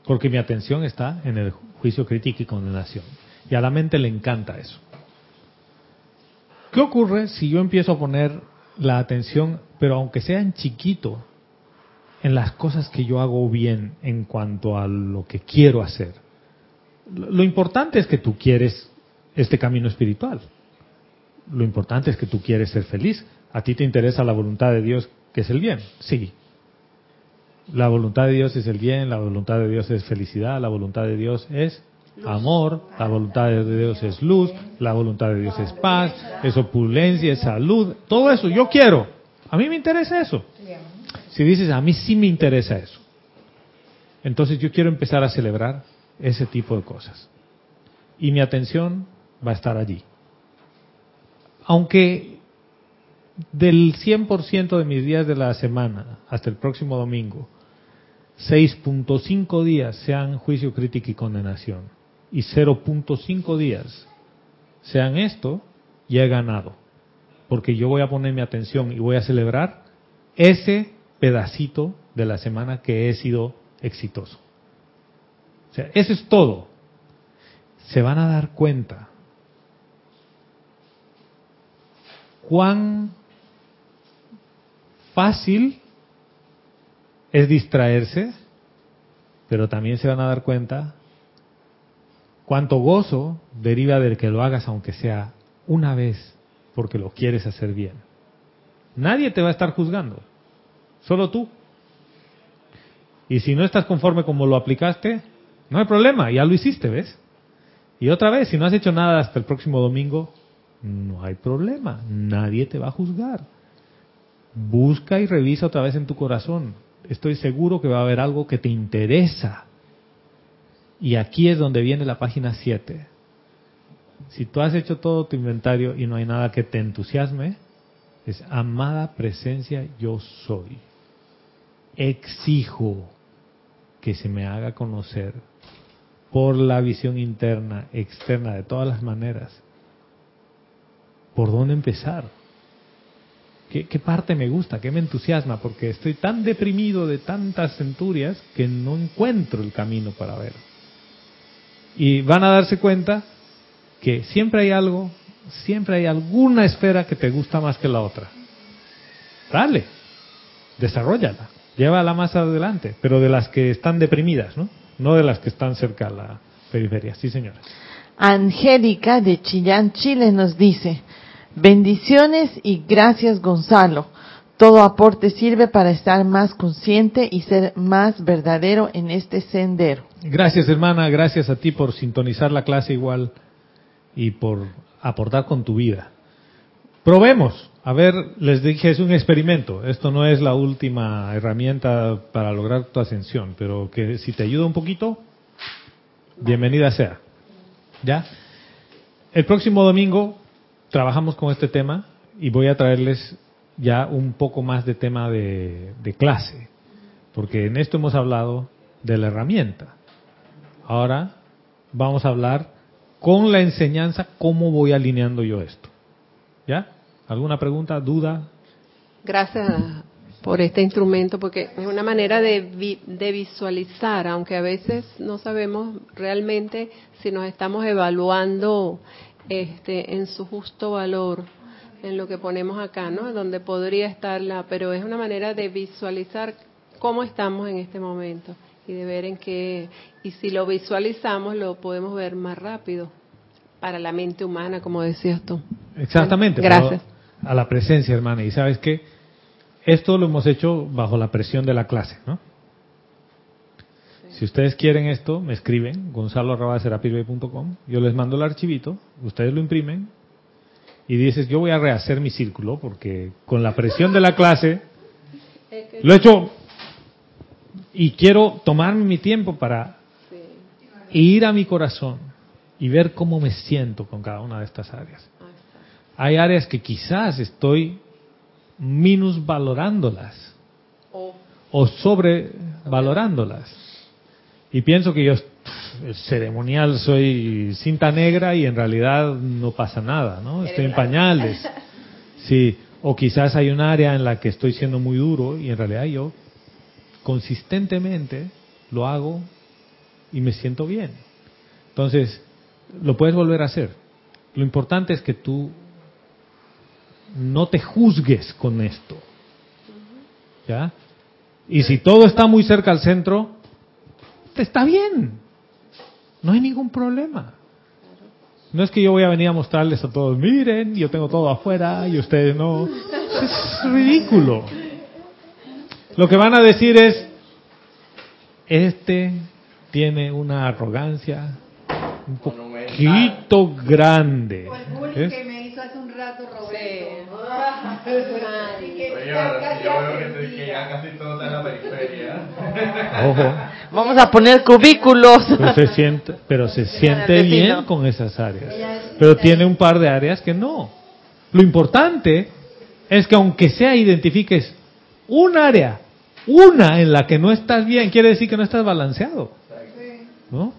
A: porque mi atención está en el juicio crítico y condenación. Y a la mente le encanta eso. ¿Qué ocurre si yo empiezo a poner la atención, pero aunque sea en chiquito, en las cosas que yo hago bien en cuanto a lo que quiero hacer? Lo importante es que tú quieres este camino espiritual. Lo importante es que tú quieres ser feliz. ¿A ti te interesa la voluntad de Dios, que es el bien? Sí. La voluntad de Dios es el bien, la voluntad de Dios es felicidad, la voluntad de Dios es amor, la voluntad de Dios es luz, la voluntad de Dios es paz, es opulencia, es salud, todo eso yo quiero. A mí me interesa eso. Si dices, a mí sí me interesa eso, entonces yo quiero empezar a celebrar ese tipo de cosas. Y mi atención va a estar allí. Aunque del 100% de mis días de la semana hasta el próximo domingo, 6.5 días sean juicio, crítica y condenación y 0.5 días sean esto, ya he ganado. Porque yo voy a poner mi atención y voy a celebrar ese pedacito de la semana que he sido exitoso. O sea, eso es todo. Se van a dar cuenta cuán fácil es distraerse, pero también se van a dar cuenta Cuánto gozo deriva del que lo hagas aunque sea una vez porque lo quieres hacer bien. Nadie te va a estar juzgando, solo tú. Y si no estás conforme como lo aplicaste, no hay problema, ya lo hiciste, ¿ves? Y otra vez, si no has hecho nada hasta el próximo domingo, no hay problema, nadie te va a juzgar. Busca y revisa otra vez en tu corazón. Estoy seguro que va a haber algo que te interesa Y aquí es donde viene la página 7. Si tú has hecho todo tu inventario y no hay nada que te entusiasme, es amada presencia yo soy. Exijo que se me haga conocer por la visión interna, externa, de todas las maneras. ¿Por dónde empezar? ¿Qué, parte me gusta? ¿Qué me entusiasma? Porque estoy tan deprimido de tantas centurias que no encuentro el camino para ver. Y van a darse cuenta que siempre hay algo, siempre hay alguna esfera que te gusta más que la otra. Dale, desarrollala, llévala más adelante, pero de las que están deprimidas, ¿no? No de las que están cerca a la periferia. Sí, señora.
F: Angélica de Chillán, Chile nos dice, bendiciones y gracias Gonzalo. Todo aporte sirve para estar más consciente y ser más verdadero en este sendero.
A: Gracias, hermana, gracias a ti por sintonizar la clase igual y por aportar con tu vida. Probemos. A ver, les dije, es un experimento. Esto no es la última herramienta para lograr tu ascensión, pero que si te ayuda un poquito, bienvenida sea. ¿Ya? El próximo domingo trabajamos con este tema y voy a traerles ya un poco más de tema de, de clase, porque en esto hemos hablado de la herramienta. Ahora vamos a hablar con la enseñanza cómo voy alineando yo esto. ¿Ya? ¿Alguna pregunta, duda?
H: Gracias por este instrumento, porque es una manera de, vi- de visualizar, aunque a veces no sabemos realmente si nos estamos evaluando este, en su justo valor, en lo que ponemos acá, ¿no? Donde podría estar la, pero es una manera de visualizar cómo estamos en este momento y de ver en qué, y si lo visualizamos lo podemos ver más rápido para la mente humana, como decías tú.
A: Exactamente.
H: Gracias.
A: A la presencia, hermana. Y sabes que esto lo hemos hecho bajo la presión de la clase, ¿no? Si ustedes quieren esto, me escriben, gonzalo.com, yo les mando el archivito, ustedes lo imprimen y dices, yo voy a rehacer mi círculo porque con la presión de la clase lo he hecho y quiero tomarme mi tiempo para ir a mi corazón y ver cómo me siento con cada una de estas áreas. Hay áreas que quizás estoy minusvalorándolas o sobrevalorándolas. Y pienso que yo, ceremonial, soy cinta negra y en realidad no pasa nada, ¿no? Estoy en pañales. Sí, o quizás hay un área en la que estoy siendo muy duro y en realidad yo consistentemente lo hago y me siento bien. Entonces, lo puedes volver a hacer. Lo importante es que tú no te juzgues con esto. ¿Ya? Y si todo está muy cerca al centro, está bien. No hay ningún problema. No es que yo voy a venir a mostrarles a todos, miren, yo tengo todo afuera y ustedes no. Es ridículo. Lo que van a decir es, este tiene una arrogancia un poquito grande. ¿Ves?
E: que me hizo hace un rato Roberto.
D: casi todo está en la periferia.
A: Ojo.
F: Vamos a poner cubículos.
A: Pero se siente, pero se siente
F: Defino.
A: bien con esas áreas. Pero tiene un par de áreas que no. Lo importante es que aunque sea identifiques un área, una en la que no estás bien, quiere decir que no estás balanceado. ¿No?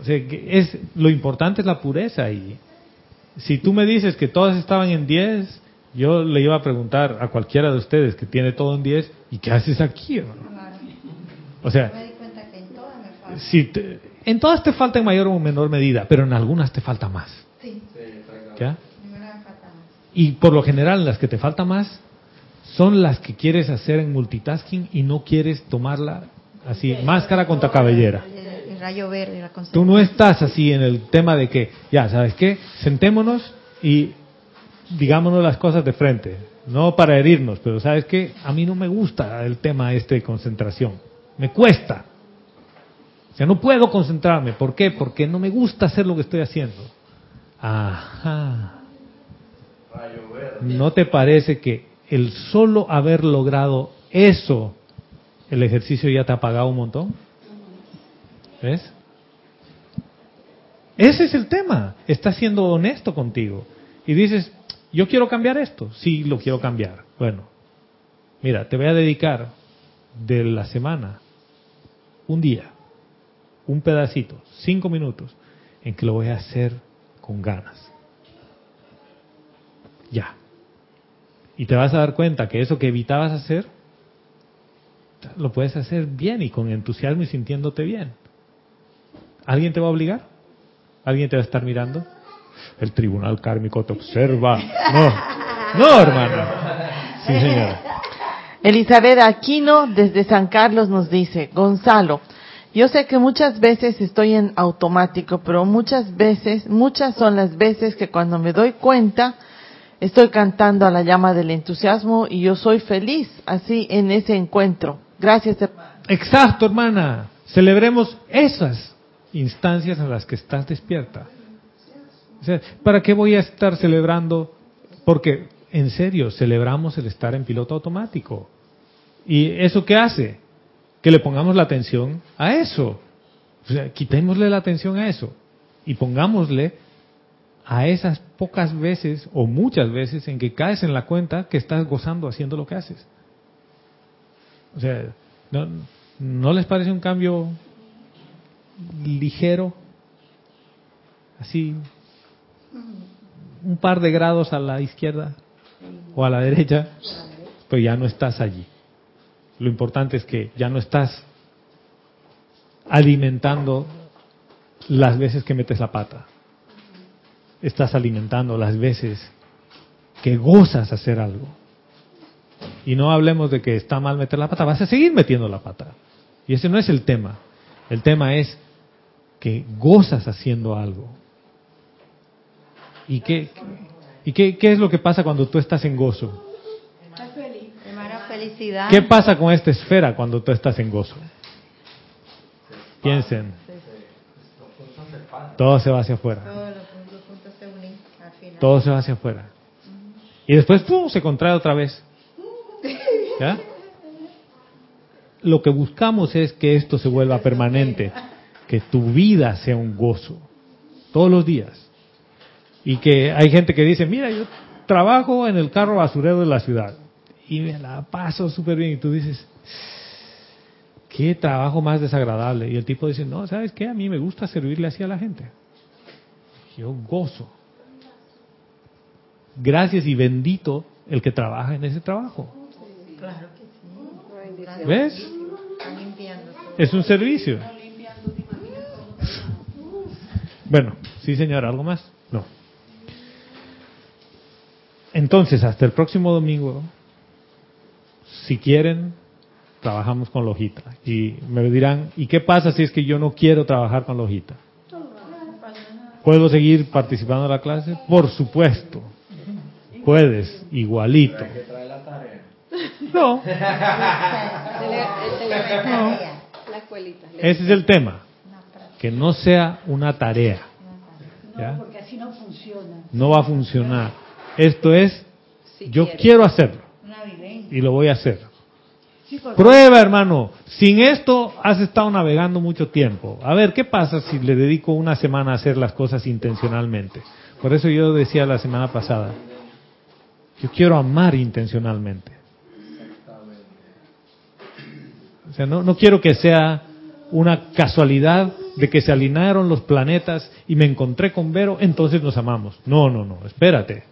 A: O sea, que es, lo importante es la pureza y si tú me dices que todas estaban en 10, yo le iba a preguntar a cualquiera de ustedes que tiene todo en 10, ¿y qué haces aquí? hermano? O sea,
G: Me di cuenta que en todas me falta.
A: si te- en todas te falta en mayor o menor medida, pero en algunas te falta más.
G: Sí,
A: ¿ya? Y por lo general las que te falta más son las que quieres hacer en multitasking y no quieres tomarla así, máscara contra cabellera.
G: El, el rayo verde, la
A: Tú no estás así en el tema de que, ya, ¿sabes qué? Sentémonos y digámonos las cosas de frente. No para herirnos, pero ¿sabes qué? A mí no me gusta el tema este de concentración. Me cuesta. O sea, no puedo concentrarme. ¿Por qué? Porque no me gusta hacer lo que estoy haciendo. Ajá. ¿No te parece que el solo haber logrado eso, el ejercicio ya te ha pagado un montón? ¿Ves? Ese es el tema. Estás siendo honesto contigo. Y dices, yo quiero cambiar esto. Sí, lo quiero cambiar. Bueno, mira, te voy a dedicar de la semana un día, un pedacito, cinco minutos, en que lo voy a hacer con ganas. Ya. Y te vas a dar cuenta que eso que evitabas hacer, lo puedes hacer bien y con entusiasmo y sintiéndote bien. ¿Alguien te va a obligar? ¿Alguien te va a estar mirando? El tribunal kármico te observa. No, no, hermano. Sí, señora.
F: Elizabeth Aquino desde San Carlos nos dice, Gonzalo, yo sé que muchas veces estoy en automático, pero muchas veces, muchas son las veces que cuando me doy cuenta, estoy cantando a la llama del entusiasmo y yo soy feliz así en ese encuentro. Gracias. hermano.
A: Exacto, hermana. Celebremos esas instancias en las que estás despierta. O sea, ¿para qué voy a estar celebrando? Porque, en serio, celebramos el estar en piloto automático. ¿Y eso qué hace? Que le pongamos la atención a eso. O sea, quitémosle la atención a eso y pongámosle a esas pocas veces o muchas veces en que caes en la cuenta que estás gozando haciendo lo que haces. O sea, ¿no, ¿no les parece un cambio ligero? Así, un par de grados a la izquierda o a la derecha, pues ya no estás allí. Lo importante es que ya no estás alimentando las veces que metes la pata. Estás alimentando las veces que gozas hacer algo. Y no hablemos de que está mal meter la pata, vas a seguir metiendo la pata. Y ese no es el tema. El tema es que gozas haciendo algo. ¿Y qué, y qué, qué es lo que pasa cuando tú estás en gozo?
G: Felicidad.
A: ¿Qué pasa con esta esfera cuando tú estás en gozo? Piensen. Todo se va hacia afuera. Todo se va hacia afuera. Y después ¡pum! se contrae otra vez. ¿Ya? Lo que buscamos es que esto se vuelva permanente, que tu vida sea un gozo, todos los días. Y que hay gente que dice, mira, yo trabajo en el carro basurero de la ciudad y me la paso súper bien. Y tú dices, qué trabajo más desagradable. Y el tipo dice, no, ¿sabes qué? A mí me gusta servirle así a la gente. Yo gozo. Gracias y bendito el que trabaja en ese trabajo.
G: Claro sí.
A: ¿Ves? Es un servicio. Bueno, sí señor, ¿algo más? Entonces, hasta el próximo domingo, si quieren, trabajamos con Lojita. Y me dirán, ¿y qué pasa si es que yo no quiero trabajar con Lojita? ¿Puedo seguir participando en la clase? Por supuesto. Puedes, igualito. No,
H: La escuelita.
A: ese es el tema. Que no sea una tarea. ¿ya?
C: Porque así no funciona.
A: No va a funcionar. Esto es,
H: Si
A: yo quiero hacerlo y lo voy a hacer.
C: Sí,
A: Prueba, hermano. Sin esto has estado navegando mucho tiempo. A ver, ¿qué pasa si le dedico una semana a hacer las cosas intencionalmente? Por eso yo decía la semana pasada, yo quiero amar intencionalmente. O sea, no, no quiero que sea una casualidad de que se alinearon los planetas y me encontré con Vero, entonces nos amamos. No, no, no, espérate.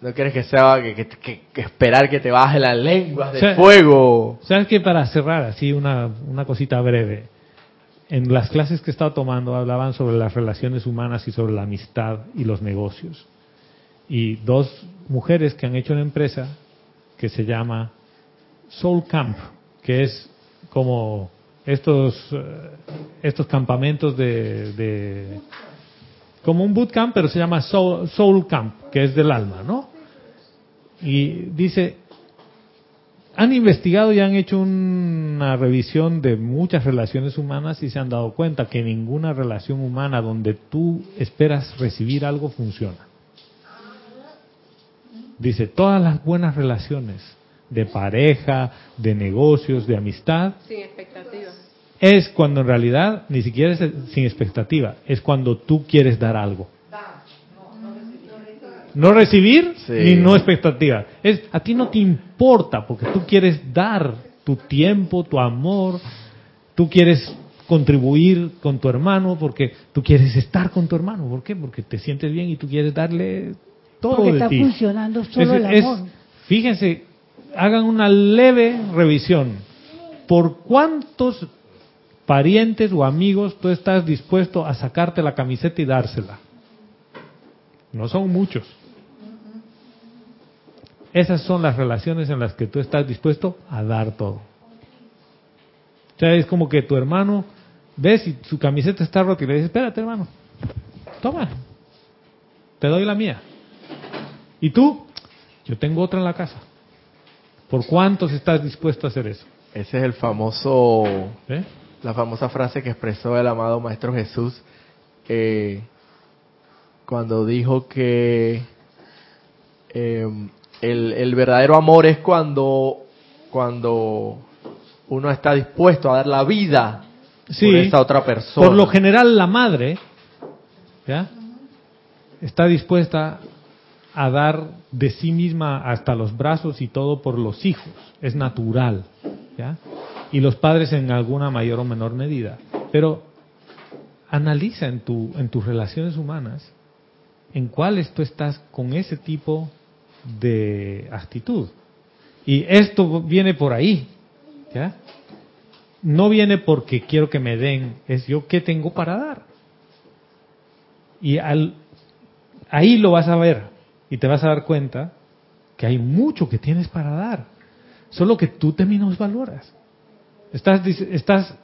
D: No quieres que sea que, que- que- que esperar que te baje las lenguas de
A: Sí.
D: fuego.
A: ¿Sabes qué? Para cerrar así una, una cosita breve. En las clases que he estado tomando hablaban sobre las relaciones humanas y sobre la amistad y los negocios. Y dos mujeres que han hecho una empresa que se llama Soul Camp, que es como estos, eh, estos campamentos de, de- como un bootcamp, pero se llama Soul, Soul Camp, que es del alma, ¿no? Y dice, han investigado y han hecho una revisión de muchas relaciones humanas y se han dado cuenta que ninguna relación humana donde tú esperas recibir algo funciona. Dice, todas las buenas relaciones de pareja, de negocios, de amistad,
H: Sin
A: es cuando en realidad ni siquiera es sin expectativa, es cuando tú quieres dar algo. No recibir
D: Sí.
A: ni no expectativa. Es a ti no te importa porque tú quieres dar tu tiempo, tu amor, tú quieres contribuir con tu hermano porque tú quieres estar con tu hermano. ¿Por qué? Porque te sientes bien y tú quieres darle todo
C: Porque
A: de
C: está
A: ti.
C: funcionando solo
A: Es-
C: el
A: es-
C: amor.
A: fíjense, hagan una leve revisión. ¿Por cuántos parientes o amigos tú estás dispuesto a sacarte la camiseta y dársela? No son muchos. Esas son las relaciones en las que tú estás dispuesto a dar todo. O sea, es como que tu hermano, ves y su camiseta está rota y le dices, espérate hermano, toma, te doy la mía. ¿Y tú? Yo tengo otra en la casa. ¿Por cuántos estás dispuesto a hacer eso?
D: Ese es el famoso,
A: ¿Eh?
D: la famosa frase que expresó el amado Maestro Jesús eh, cuando dijo que eh, el, el verdadero amor es cuando, cuando uno está dispuesto a dar la vida
A: Sí.
D: por esa otra persona.
A: Por lo general la madre ¿ya? está dispuesta a dar de sí misma hasta los brazos y todo por los hijos. Es natural. ¿ya? Y los padres en alguna mayor o menor medida. Pero analiza en, tu, en tus relaciones humanas en cuáles tú estás con ese tipo de actitud. Y esto viene por ahí. ¿ya? no viene porque quiero que me den, es yo qué tengo para dar. Y al, ahí lo vas a ver y te vas a dar cuenta que hay mucho que tienes para dar, solo que tú te valoras. Estás, estás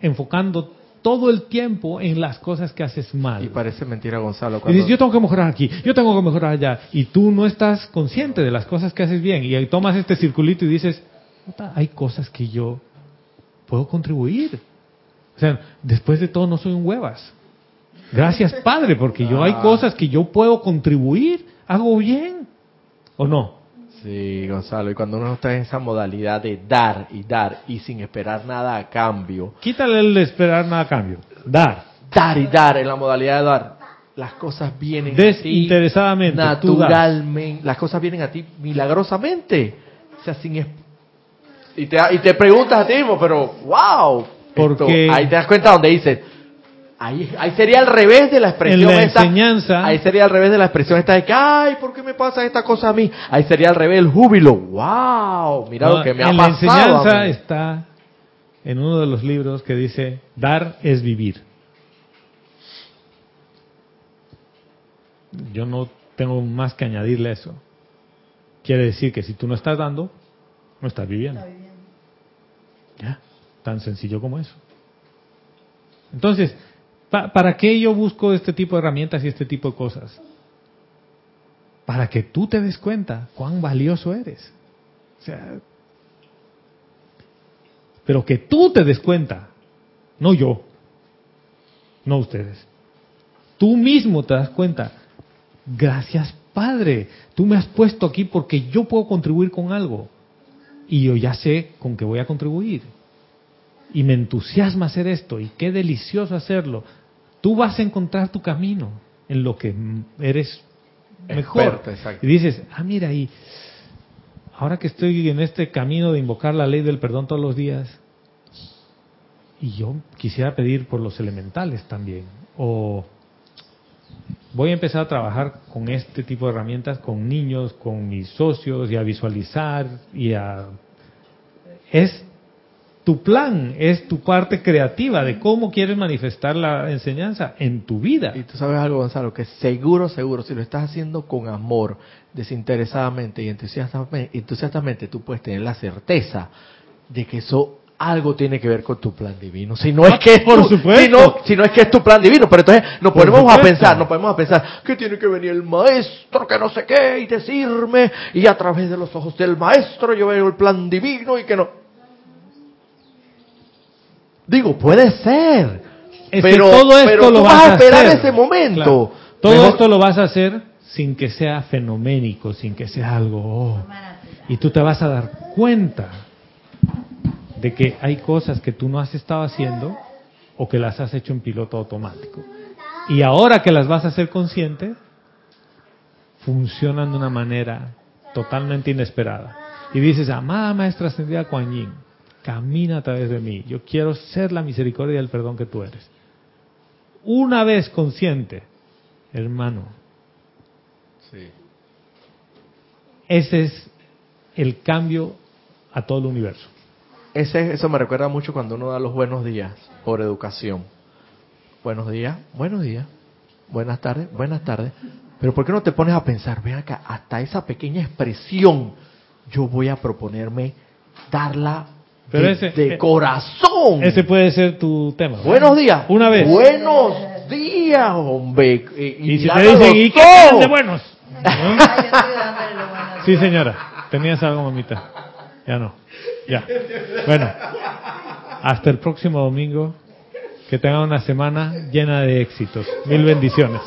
A: enfocando todo el tiempo en las cosas que haces mal.
D: Y parece mentira, Gonzalo.
A: Y dices, yo tengo que mejorar aquí, yo tengo que mejorar allá. Y tú no estás consciente de las cosas que haces bien. Y ahí tomas este circulito y dices, "Puta, hay cosas que yo puedo contribuir. O sea, después de todo no soy un huevas. Gracias Padre, porque yo hay
D: Ah.
A: cosas que yo puedo contribuir, hago bien. ¿O no?
D: Sí, Gonzalo, y cuando uno está en esa modalidad de dar y dar y sin esperar nada a cambio,
A: Quítale el de esperar nada a cambio. Dar.
D: dar y dar en la modalidad de dar, las cosas vienen a ti
A: Desinteresadamente. tú das.
D: naturalmente, las cosas vienen a ti milagrosamente, o sea, sin y te y te preguntas a ti mismo, pero wow,
A: Porque-
D: ahí te das cuenta donde dices, ahí, ahí sería al revés de la expresión
A: En la
D: esta,
A: enseñanza-
D: ahí sería al revés de la expresión esta de que, ay, ¿por qué me pasa esta cosa a mí? Ahí sería al revés el júbilo, wow, mira lo que me ha
A: en la
D: pasado. a
A: enseñanza
D: mí.
A: está en uno de los libros que dice, dar es vivir. Yo no tengo más que añadirle a eso. Quiere decir que si tú no estás dando, no estás viviendo. Ya, tan sencillo como eso. Entonces, ¿para qué yo busco este tipo de herramientas y este tipo de cosas? Para que tú te des cuenta cuán valioso eres. O sea, pero que tú te des cuenta, no yo, no ustedes. Tú mismo te das cuenta. Gracias, Padre. Tú me has puesto aquí porque yo puedo contribuir con algo. Y yo ya sé con qué voy a contribuir. Y me entusiasma hacer esto. Y qué delicioso hacerlo. Tú vas a encontrar tu camino en lo que eres mejor.
D: Experto.
A: Y dices, ah, mira ahí, ahora que estoy en este camino de invocar la ley del perdón todos los días, y yo quisiera pedir por los elementales también, o voy a empezar a trabajar con este tipo de herramientas con niños, con mis socios, y a visualizar, y a... Es tu plan, es tu parte creativa de cómo quieres manifestar la enseñanza en tu vida.
D: Y tú sabes algo, Gonzalo, que seguro, seguro, si lo estás haciendo con amor, desinteresadamente y entusiastamente, entusiastamente, tú puedes tener la certeza de que eso algo tiene que ver con tu plan divino. Si no es que es
A: Ah, por
D: tu-. Si no, si no es que es tu plan divino, pero entonces nos ponemos a pensar, nos ponemos a pensar que tiene que venir el maestro, que no sé qué, y decirme, y a través de los ojos del maestro yo veo el plan divino y que no. Digo, puede ser.
A: Es que
D: pero
A: todo esto
D: pero
A: lo
D: tú
A: vas
D: vas a esperar
A: hacer.
D: ese momento.
A: Claro. Todo
D: Mejor-
A: esto lo vas a hacer sin que sea fenoménico, sin que sea algo. oh. Y tú te vas a dar cuenta de que hay cosas que tú no has estado haciendo o que las has hecho en piloto automático. Y ahora que las vas a hacer consciente, funcionan de una manera totalmente inesperada. Y dices, amada maestra ascendida Kuan Yin, camina a través de mí. Yo quiero ser la misericordia y el perdón que tú eres. Una vez consciente, hermano,
D: Sí.
A: ese es el cambio a todo el universo.
D: Ese, eso me recuerda mucho cuando uno da los buenos días por educación. Buenos días, buenos días, buenas tardes, buenas tardes. Pero ¿por qué no te pones a pensar, ven acá, hasta esa pequeña expresión yo voy a proponerme darla
A: Pero
D: de,
A: ese-
D: de
A: eh,
D: corazón?
A: Ese puede ser tu tema.
D: Buenos días.
A: Una vez.
D: Buenos días, hombre. Y,
A: Y si te dicen, ¿y qué de buenos? ¿No? Sí, señora. Tenías algo, mamita. Ya no. Ya. Bueno. Hasta el próximo domingo. Que tengan una semana llena de éxitos. Mil bendiciones.